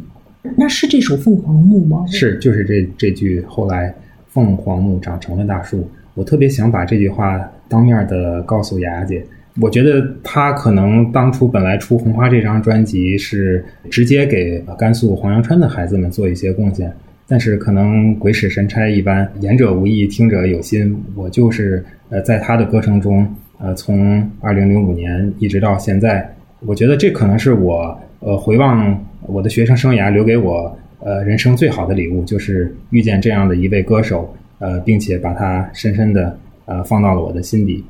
那是这首《凤凰木》吗？是，就是这这句。后来凤凰木长成了大树，我特别想把这句话当面的告诉雅雅姐。我觉得他可能当初本来出《红花》这张专辑是直接给甘肃黄阳川的孩子们做一些贡献。但是可能鬼使神差一般，言者无意，听者有心。我就是呃，在他的歌声中，呃，从二零零五年一直到现在，我觉得这可能是我呃回望我的学生生涯留给我呃人生最好的礼物，就是遇见这样的一位歌手，呃，并且把他深深的呃放到了我的心底，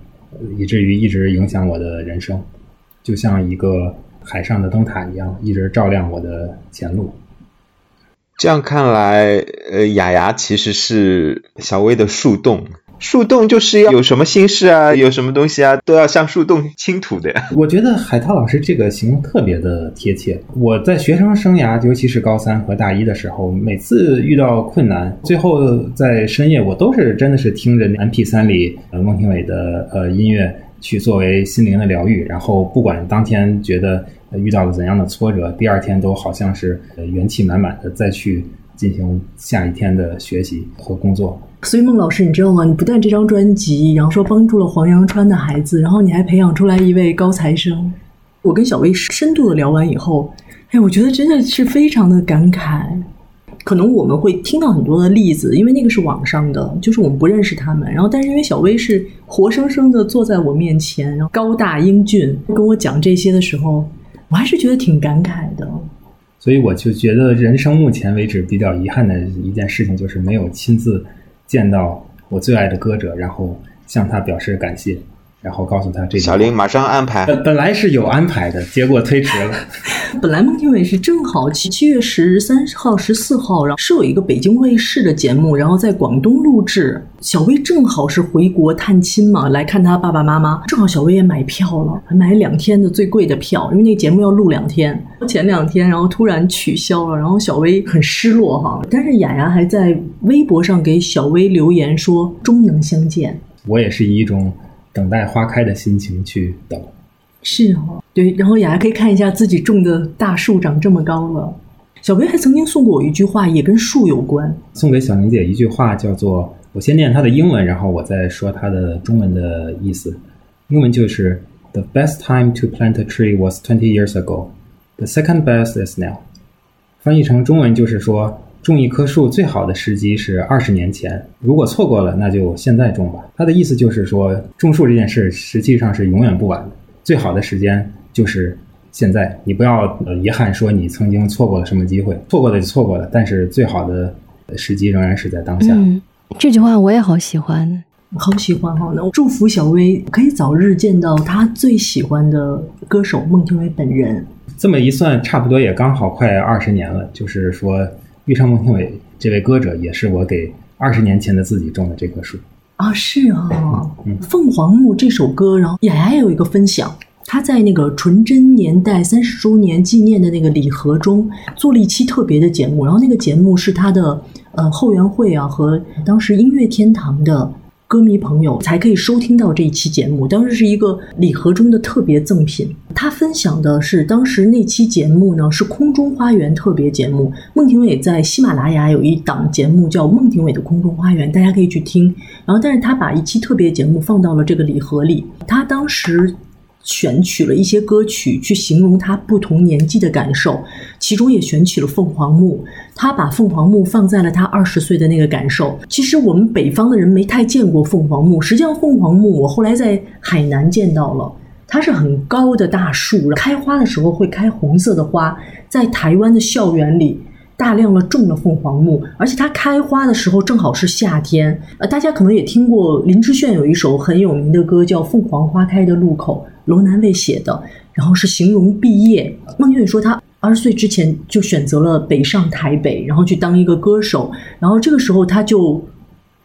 以至于一直影响我的人生，就像一个海上的灯塔一样，一直照亮我的前路。这样看来，呃，雅雅其实是小薇的树洞。树洞就是要有什么心事啊，有什么东西啊，都要向树洞倾吐的呀。我觉得海涛老师这个形容特别的贴切。我在学生生涯，尤其是高三和大一的时候，每次遇到困难，最后在深夜，我都是真的是听着 M P 三里呃孟庭苇的呃音乐去作为心灵的疗愈。然后不管当天觉得遇到了怎样的挫折，第二天都好像是元气满满的再去进行下一天的学习和工作。所以孟老师，你知道吗？你不但这张专辑，然后说帮助了黄阳川的孩子，然后你还培养出来一位高材生。我跟小薇深度的聊完以后，哎，我觉得真的是非常的感慨。可能我们会听到很多的例子，因为那个是网上的，就是我们不认识他们。然后，但是因为小薇是活生生的坐在我面前，然后高大英俊，跟我讲这些的时候，我还是觉得挺感慨的。所以我就觉得，人生目前为止比较遗憾的一件事情，就是没有亲自。见到我最爱的歌者，然后向他表示感谢。然后告诉他这小林马上安排。本本来是有安排的，结果推迟了。本来孟庭苇是正好七七月十三号、十四号，然后是有一个北京卫视的节目，然后在广东录制。小薇正好是回国探亲嘛，来看他爸爸妈妈。正好小薇也买票了，买两天的最贵的票，因为那个节目要录两天。前两天，然后突然取消了，然后小薇很失落哈。但是雅雅还在微博上给小薇留言说：“终能相见。”我也是以一种等待花开的心情去等。是哦，对，然后雅雅可以看一下自己种的大树长这么高了。小薇还曾经送过我一句话，也跟树有关。送给小宁姐一句话，叫做“我先念她的英文，然后我再说她的中文的意思”。英文就是 “The best time to plant a tree was twenty years ago. The second best is now.” 翻译成中文就是说，种一棵树最好的时机是二十年前，如果错过了，那就现在种吧。他的意思就是说，种树这件事实际上是永远不晚的。最好的时间就是现在，你不要呃遗憾说你曾经错过了什么机会，错过的就错过了，但是最好的时机仍然是在当下。嗯，这句话我也好喜欢，好喜欢哈！那我祝福小薇可以早日见到她最喜欢的歌手孟庭苇本人。这么一算，差不多也刚好快二十年了。就是说，遇上孟庭苇这位歌者，也是我给二十年前的自己种的这棵树。啊，是啊，《凤凰木》这首歌，然后雅雅也有一个分享，她在那个纯真年代三十周年纪念的那个礼盒中做了一期特别的节目，然后那个节目是她的呃后援会啊和当时音乐天堂的歌迷朋友才可以收听到这一期节目，当时是一个礼盒中的特别赠品。他分享的是当时那期节目呢是空中花园特别节目，孟庭苇在喜马拉雅有一档节目叫《孟庭苇的空中花园》，大家可以去听。然后，但是他把一期特别节目放到了这个礼盒里。他当时选取了一些歌曲去形容他不同年纪的感受，其中也选取了凤凰木。他把凤凰木放在了他二十岁的那个感受。其实我们北方的人没太见过凤凰木，实际上凤凰木我后来在海南见到了，它是很高的大树，开花的时候会开红色的花，在台湾的校园里。大量的种了凤凰木，而且它开花的时候正好是夏天。呃，大家可能也听过林志炫有一首很有名的歌叫《凤凰花开的路口》，楼南卫写的，然后是形容毕业。孟庭苇说他二十岁之前就选择了北上台北，然后去当一个歌手，然后这个时候他就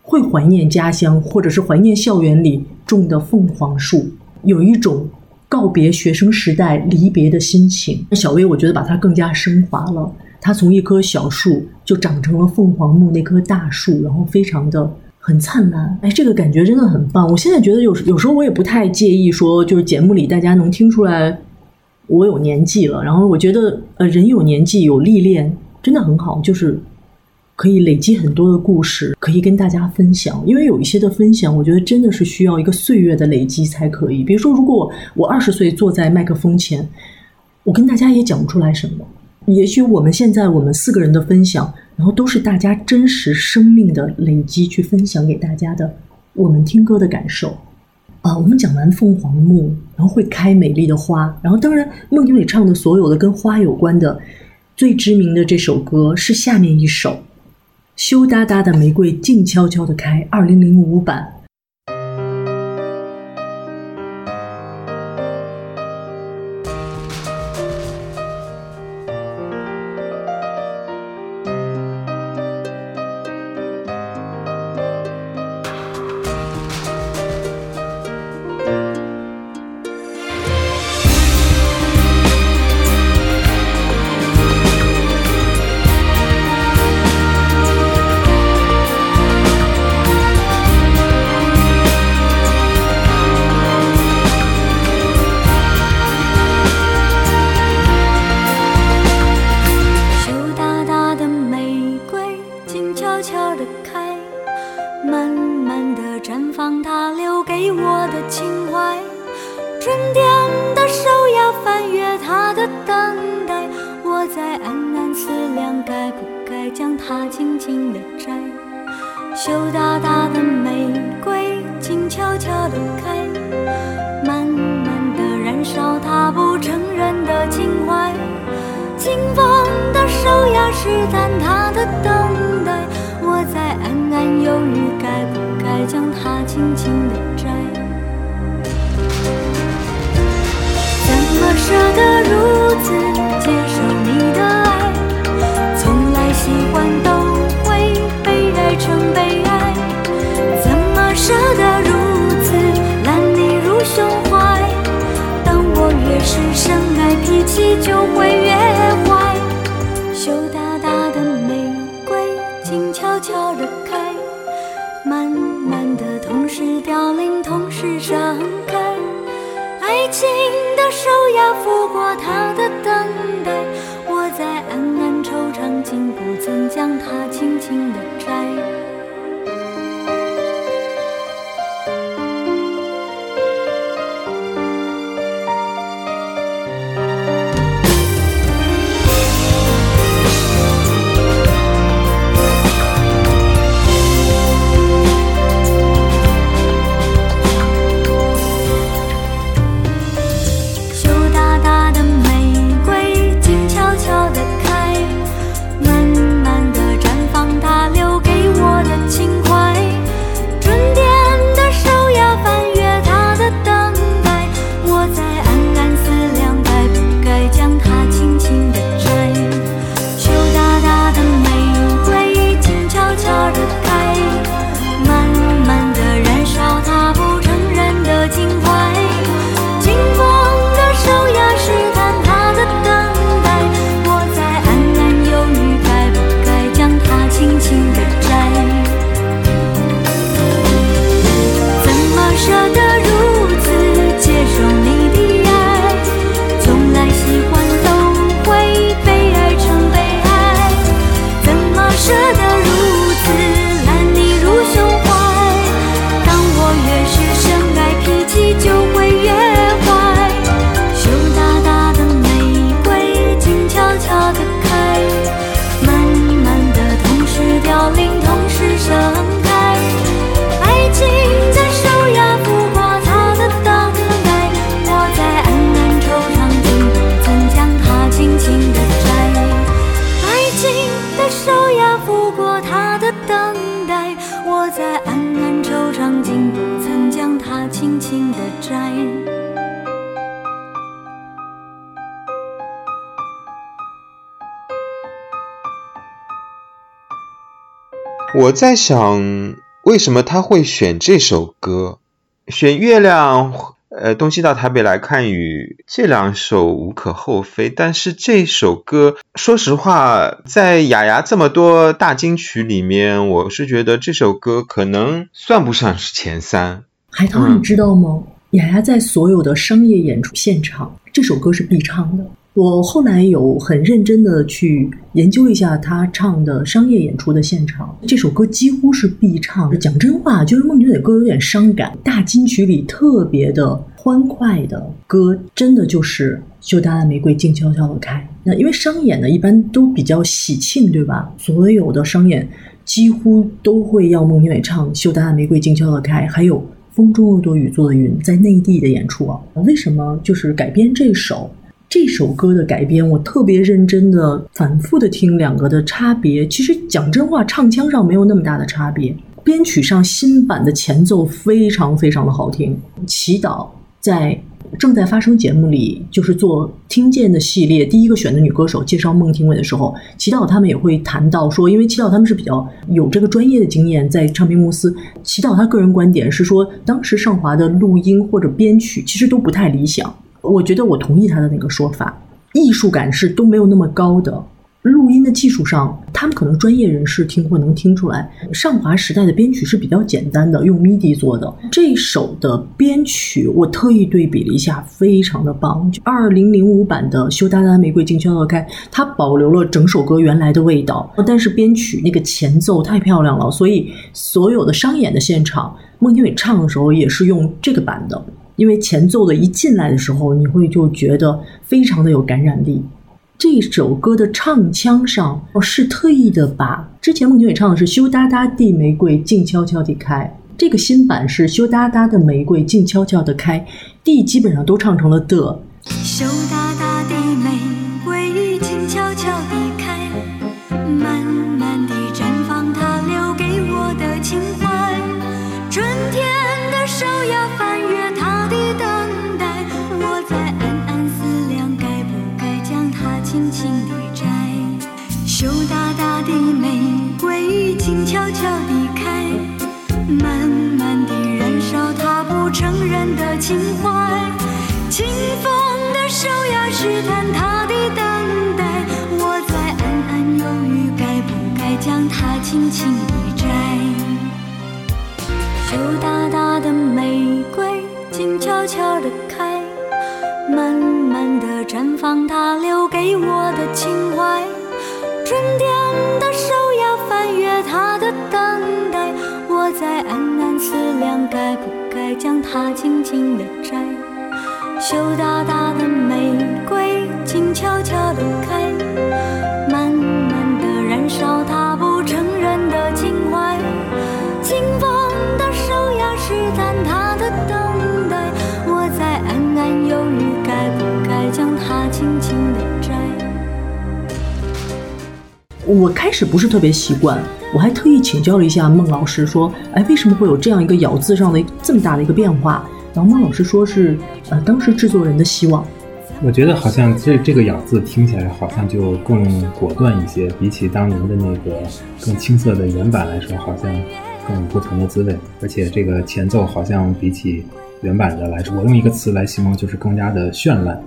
会怀念家乡，或者是怀念校园里种的凤凰树，有一种告别学生时代离别的心情。小薇我觉得把它更加升华了。它从一棵小树就长成了凤凰木那棵大树，然后非常的很灿烂。哎，这个感觉真的很棒。我现在觉得有有时候我也不太介意说，就是节目里大家能听出来我有年纪了。然后我觉得，呃，人有年纪有历练真的很好，就是可以累积很多的故事，可以跟大家分享。因为有一些的分享，我觉得真的是需要一个岁月的累积才可以。比如说，如果我二十岁坐在麦克风前，我跟大家也讲不出来什么。也许我们现在我们四个人的分享，然后都是大家真实生命的累积去分享给大家的，我们听歌的感受。啊，我们讲完凤凰木，然后会开美丽的花，然后当然孟庭苇唱的所有的跟花有关的，最知名的这首歌是下面一首《羞答答的玫瑰静悄悄的开》，二零零五版。心的手呀，抚过他的等待，我在暗暗惆怅，竟不曾将它轻轻地摘。我在想，为什么他会选这首歌？选月亮，呃，东西到台北来看雨，这两首无可厚非。但是这首歌，说实话，在雅雅这么多大金曲里面，我是觉得这首歌可能算不上是前三。海涛，你知道吗？雅雅在所有的商业演出现场，这首歌是必唱的。我后来有很认真的去研究一下他唱的商业演出的现场，这首歌几乎是必唱。讲真话，就是孟庭苇歌有点伤感，大金曲里特别的欢快的歌，真的就是《羞答答玫瑰静悄悄的开》。那因为商演呢，一般都比较喜庆，对吧？所有的商演几乎都会要孟庭苇唱《羞答答玫瑰静悄悄的开》，还有。风中有朵雨做的云，在内地的演出啊，为什么就是改编这首这首歌的改编？我特别认真的、反复的听两个的差别。其实讲真话，唱腔上没有那么大的差别，编曲上新版的前奏非常非常的好听。祈祷在正在发生节目里，就是做听见的系列第一个选的女歌手介绍孟庭苇的时候，祈祷他们也会谈到说，因为祈祷他们是比较有这个专业的经验，在唱片公司。祈祷他个人观点是说，当时上华的录音或者编曲其实都不太理想。我觉得我同意他的那个说法，艺术感是都没有那么高的。录音的技术上，他们可能专业人士听会能听出来。上华时代的编曲是比较简单的，用 MIDI 做的。这首的编曲我特意对比了一下，非常的棒。二零零五版的《羞答答玫瑰静悄悄开》，它保留了整首歌原来的味道，但是编曲那个前奏太漂亮了，所以所有的商演的现场，孟庭苇唱的时候也是用这个版的。因为前奏的一进来的时候，你会就觉得非常的有感染力。这首歌的唱腔上，哦是特意的把之前孟庭苇唱的是“羞答答的玫瑰静悄悄地开”，这个新版是“羞答答的玫瑰静悄悄地开”，地基本上都唱成了的。羞答答的玫瑰静悄悄地开，慢悄悄地开，慢慢地燃烧它不承认的情怀。清风的手呀，试探它的等待。我在暗暗犹豫，该不该将它轻轻地摘。羞答答的玫瑰静悄悄地开，慢慢地绽放它留给我的情怀。它轻轻地摘。羞答答的玫瑰，静悄悄地开，我开始不是特别习惯，我还特意请教了一下孟老师，说，哎，为什么会有这样一个咬字上的这么大的一个变化？然后孟老师说是，呃，当时制作人的希望。我觉得好像这这个咬字听起来好像就更果断一些，比起当年的那个更青涩的原版来说，好像更有不同的滋味。而且这个前奏好像比起原版的来说，我用一个词来形容，就是更加的绚烂。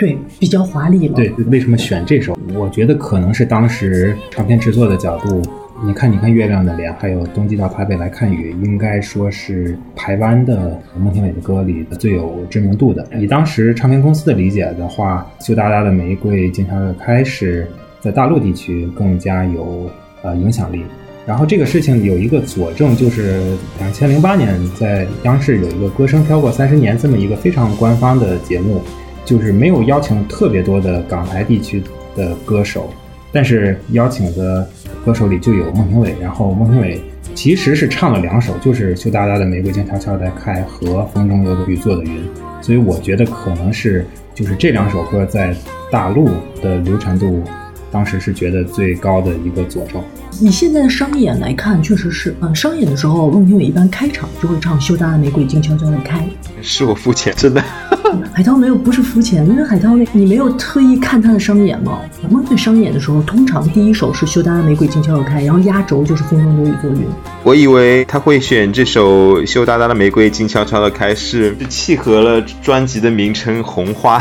对，比较华丽了。对，为什么选这首？我觉得可能是当时唱片制作的角度。你看，你看月亮的脸，还有冬季到台北来看雨，应该说是台湾的孟庭苇的歌里最有知名度的。以当时唱片公司的理解的话，《羞答答的玫瑰静悄悄开》是在大陆地区更加有呃影响力。然后这个事情有一个佐证，就是两千零八年在央视有一个《歌声飘过三十年》这么一个非常官方的节目，就是没有邀请特别多的港台地区的歌手。但是邀请的歌手里就有孟庭苇，然后孟庭苇其实是唱了两首，就是《羞答答的玫瑰静悄悄地开》和《风中有朵雨做的云》，所以我觉得可能是就是这两首歌在大陆的流传度，当时是觉得最高的一个佐证。以现在的商演来看，确实是，嗯，商演的时候孟庭苇一般开场就会唱《羞答答的玫瑰静悄悄地开》。是我肤浅，真的。海涛没有，不是肤浅，因为海涛，你没有特意看他的商演吗？孟庭苇商演的时候，通常第一首是《羞答答玫瑰静悄悄开》，然后压轴就是《风中有雨做云》。我以为他会选这首《羞答答的玫瑰静悄悄的开》，是契合了专辑的名称《红花》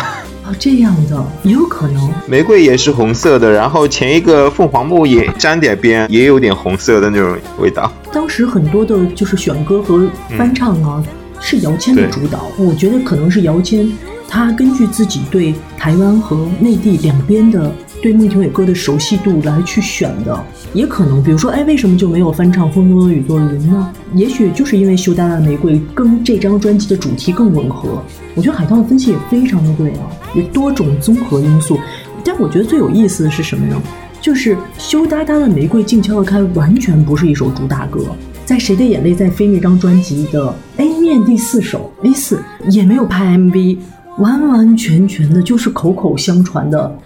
啊，这样的也有可能。玫瑰也是红色的，然后前一个凤凰木也沾点边，也有点红色的那种味道。当时很多的就是选歌和翻唱啊。是姚谦的主导，我觉得可能是姚谦，他根据自己对台湾和内地两边的对孟庭苇歌的熟悉度来去选的，也可能，比如说，哎，为什么就没有翻唱《风中的雨做云》呢？也许就是因为《羞答答的玫瑰》跟这张专辑的主题更吻合。我觉得海涛的分析也非常的对啊，有多种综合因素。但我觉得最有意思的是什么呢？就是《羞答答的玫瑰静悄悄开》完全不是一首主打歌。在《谁的眼泪在飞》那张专辑的 A 面第四首 A 四也没有拍 MV，完完全全的就是口口相传的，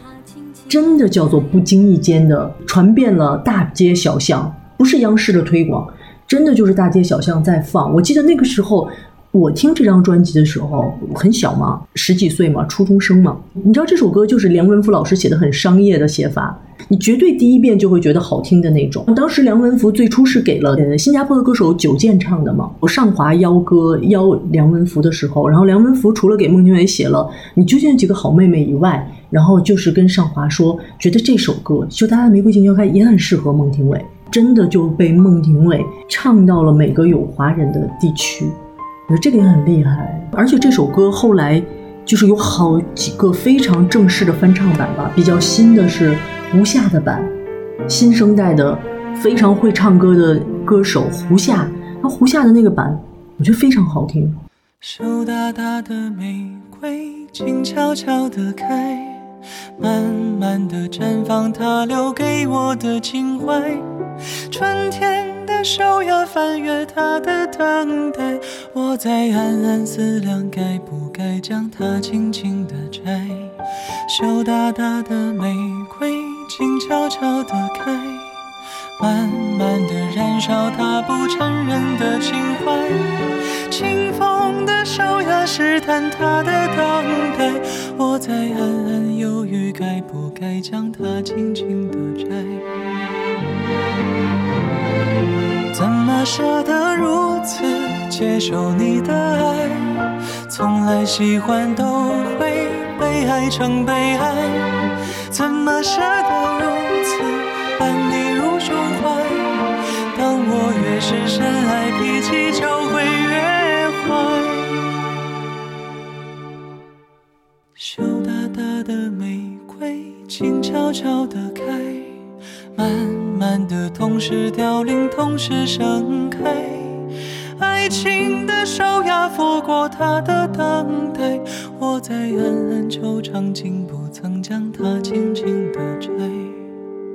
真的叫做不经意间的传遍了大街小巷，不是央视的推广，真的就是大街小巷在放。我记得那个时候。我听这张专辑的时候很小嘛，十几岁嘛，初中生嘛。你知道这首歌就是梁文福老师写的，很商业的写法，你绝对第一遍就会觉得好听的那种。当时梁文福最初是给了呃新加坡的歌手九剑唱的嘛。我上华邀歌邀梁文福的时候，然后梁文福除了给孟庭苇写了《你究竟有几个好妹妹》以外，然后就是跟上华说，觉得这首歌《羞答答的玫瑰静悄开》也很适合孟庭苇，真的就被孟庭苇唱到了每个有华人的地区。我觉得这个也很厉害，而且这首歌后来就是有好几个非常正式的翻唱版吧。比较新的是胡夏的版，新生代的非常会唱歌的歌手胡夏，他胡夏的那个版，我觉得非常好听。羞答答的玫瑰静悄悄地开，慢慢地绽放，它留给我的情怀。春天。的手呀，翻阅它的等待，我在暗暗思量，该不该将它轻轻地摘。羞答答的玫瑰，静悄悄地开，慢慢地燃烧它不承认的情怀。清风的手呀，试探它的等待，我在暗暗犹豫，该不该将它轻轻地摘。怎么舍得如此接受你的爱？从来喜欢都会被爱成悲哀，怎么舍得如此伴你入胸怀？当我越是深爱，脾气就会越坏。羞答答的玫瑰，静悄悄地开，慢慢的，同时凋零，同时盛开。爱情的手呀，拂过他的等待，我在暗暗惆怅，竟不曾将它轻轻的摘。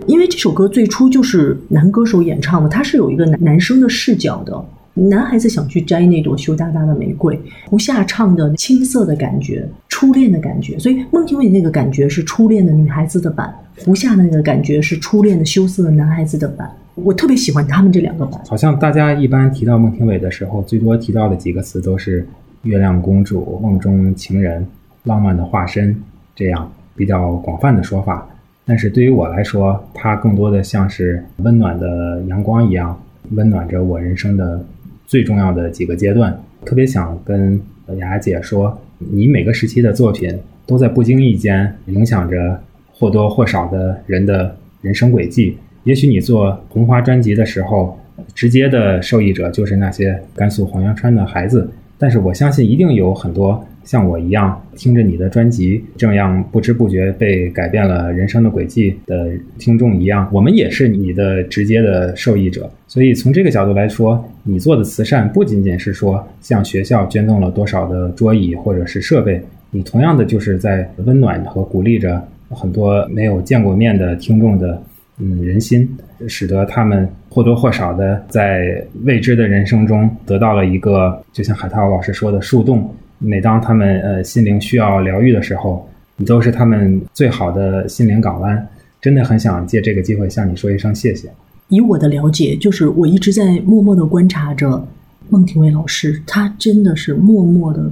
因为这首歌最初就是男歌手演唱的，他是有一个男男生的视角的。男孩子想去摘那朵羞答答的玫瑰，胡夏唱的青涩的感觉，初恋的感觉，所以孟庭苇那个感觉是初恋的女孩子的版，胡夏那个感觉是初恋的羞涩的男孩子的版。我特别喜欢他们这两个版。好像大家一般提到孟庭苇的时候，最多提到的几个词都是月亮公主、梦中情人、浪漫的化身这样比较广泛的说法。但是对于我来说，它更多的像是温暖的阳光一样，温暖着我人生的最重要的几个阶段。特别想跟雅雅姐说，你每个时期的作品都在不经意间影响着或多或少的人的人生轨迹。也许你做红花专辑的时候，直接的受益者就是那些甘肃黄杨川的孩子。但是我相信，一定有很多像我一样听着你的专辑，这样不知不觉被改变了人生的轨迹的听众一样，我们也是你的直接的受益者。所以从这个角度来说，你做的慈善不仅仅是说向学校捐赠了多少的桌椅或者是设备，你同样的就是在温暖和鼓励着很多没有见过面的听众的。嗯，人心，使得他们或多或少的在未知的人生中得到了一个，就像海涛老师说的树洞。每当他们呃心灵需要疗愈的时候，你都是他们最好的心灵港湾。真的很想借这个机会向你说一声谢谢。以我的了解，就是我一直在默默的观察着孟庭苇老师，他真的是默默的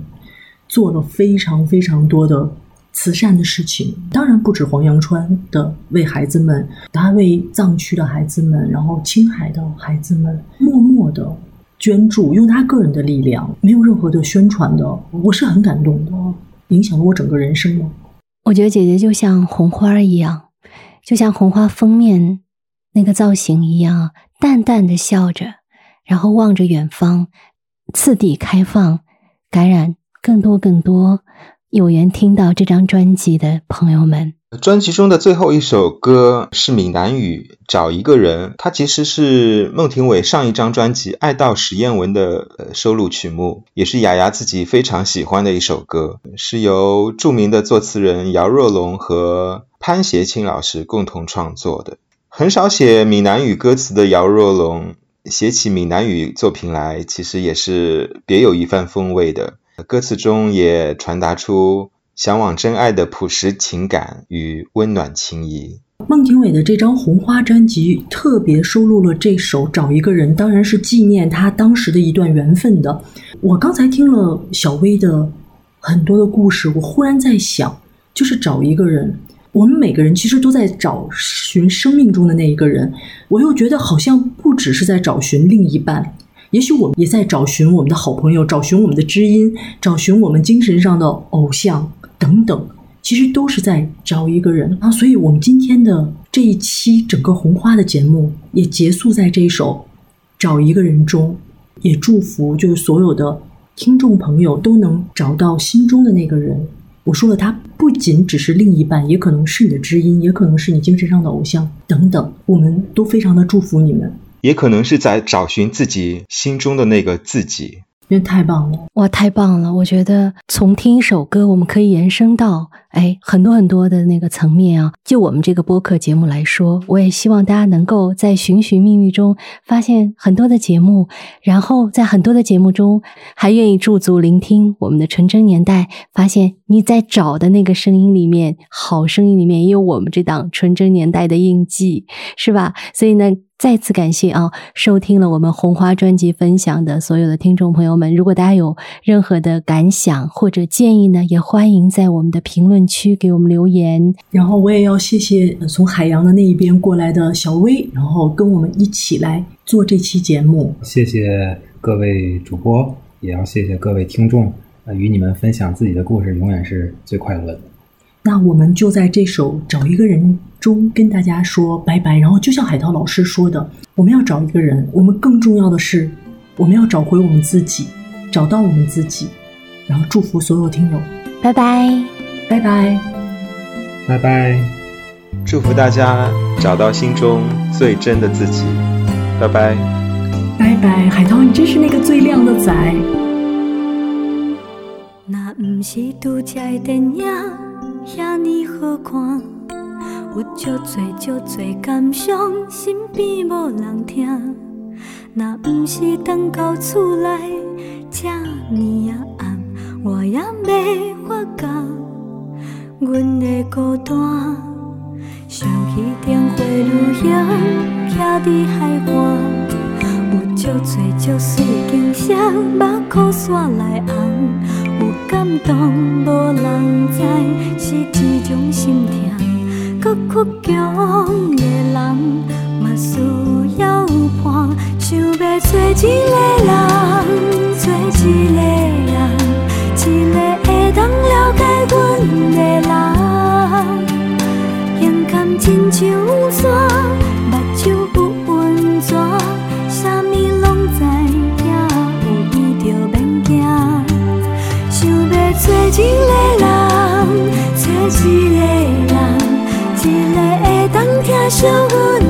做了非常非常多的。慈善的事情当然不止黄杨川的，为孩子们，他为藏区的孩子们，然后青海的孩子们，默默的捐助，用他个人的力量，没有任何的宣传的，我是很感动的，影响了我整个人生的。我觉得姐姐就像红花一样，就像红花封面那个造型一样，淡淡的笑着，然后望着远方，次第开放，感染更多更多。有缘听到这张专辑的朋友们，专辑中的最后一首歌是闽南语《找一个人》，它其实是孟庭苇上一张专辑《爱到史艳文》的收录曲目，也是雅雅自己非常喜欢的一首歌，是由著名的作词人姚若龙和潘协庆老师共同创作的。很少写闽南语歌词的姚若龙，写起闽南语作品来，其实也是别有一番风味的。歌词中也传达出向往真爱的朴实情感与温暖情谊。孟庭苇的这张红花专辑特别收录了这首《找一个人》，当然是纪念他当时的一段缘分的。我刚才听了小薇的很多的故事，我忽然在想，就是找一个人，我们每个人其实都在找寻生命中的那一个人。我又觉得好像不只是在找寻另一半。也许我们也在找寻我们的好朋友，找寻我们的知音，找寻我们精神上的偶像等等，其实都是在找一个人啊。所以，我们今天的这一期整个红花的节目也结束在这一首《找一个人》中，也祝福就是所有的听众朋友都能找到心中的那个人。我说了，他不仅只是另一半，也可能是你的知音，也可能是你精神上的偶像等等。我们都非常的祝福你们。也可能是在找寻自己心中的那个自己。那太棒了！哇，太棒了！我觉得从听一首歌，我们可以延伸到哎很多很多的那个层面啊。就我们这个播客节目来说，我也希望大家能够在寻寻觅觅中发现很多的节目，然后在很多的节目中还愿意驻足聆听我们的纯真年代，发现你在找的那个声音里面，好声音里面也有我们这档纯真年代的印记，是吧？所以呢。再次感谢啊，收听了我们红花专辑分享的所有的听众朋友们。如果大家有任何的感想或者建议呢，也欢迎在我们的评论区给我们留言。然后我也要谢谢从海洋的那一边过来的小薇，然后跟我们一起来做这期节目。谢谢各位主播，也要谢谢各位听众。呃，与你们分享自己的故事，永远是最快乐的。那我们就在这首找一个人中跟大家说拜拜。然后就像海涛老师说的，我们要找一个人，我们更重要的是，我们要找回我们自己，找到我们自己。然后祝福所有听友，拜拜，拜拜，拜拜，祝福大家找到心中最真的自己，拜拜，拜拜。海涛，你真是那个最靓的仔。那不是独家的电影。遐尼好看，有足多足多感伤，身边无人听。若不是等到厝内这尼啊暗，我也未发觉阮的孤单。想起电话录影，徛伫海岸，有足多足水景色，目眶煞来红。有感动，无人知是一种心痛。搁倔强的人，嘛需要伴。想要做一个人，做一个人，一个会当了解阮的人。勇敢亲像当疼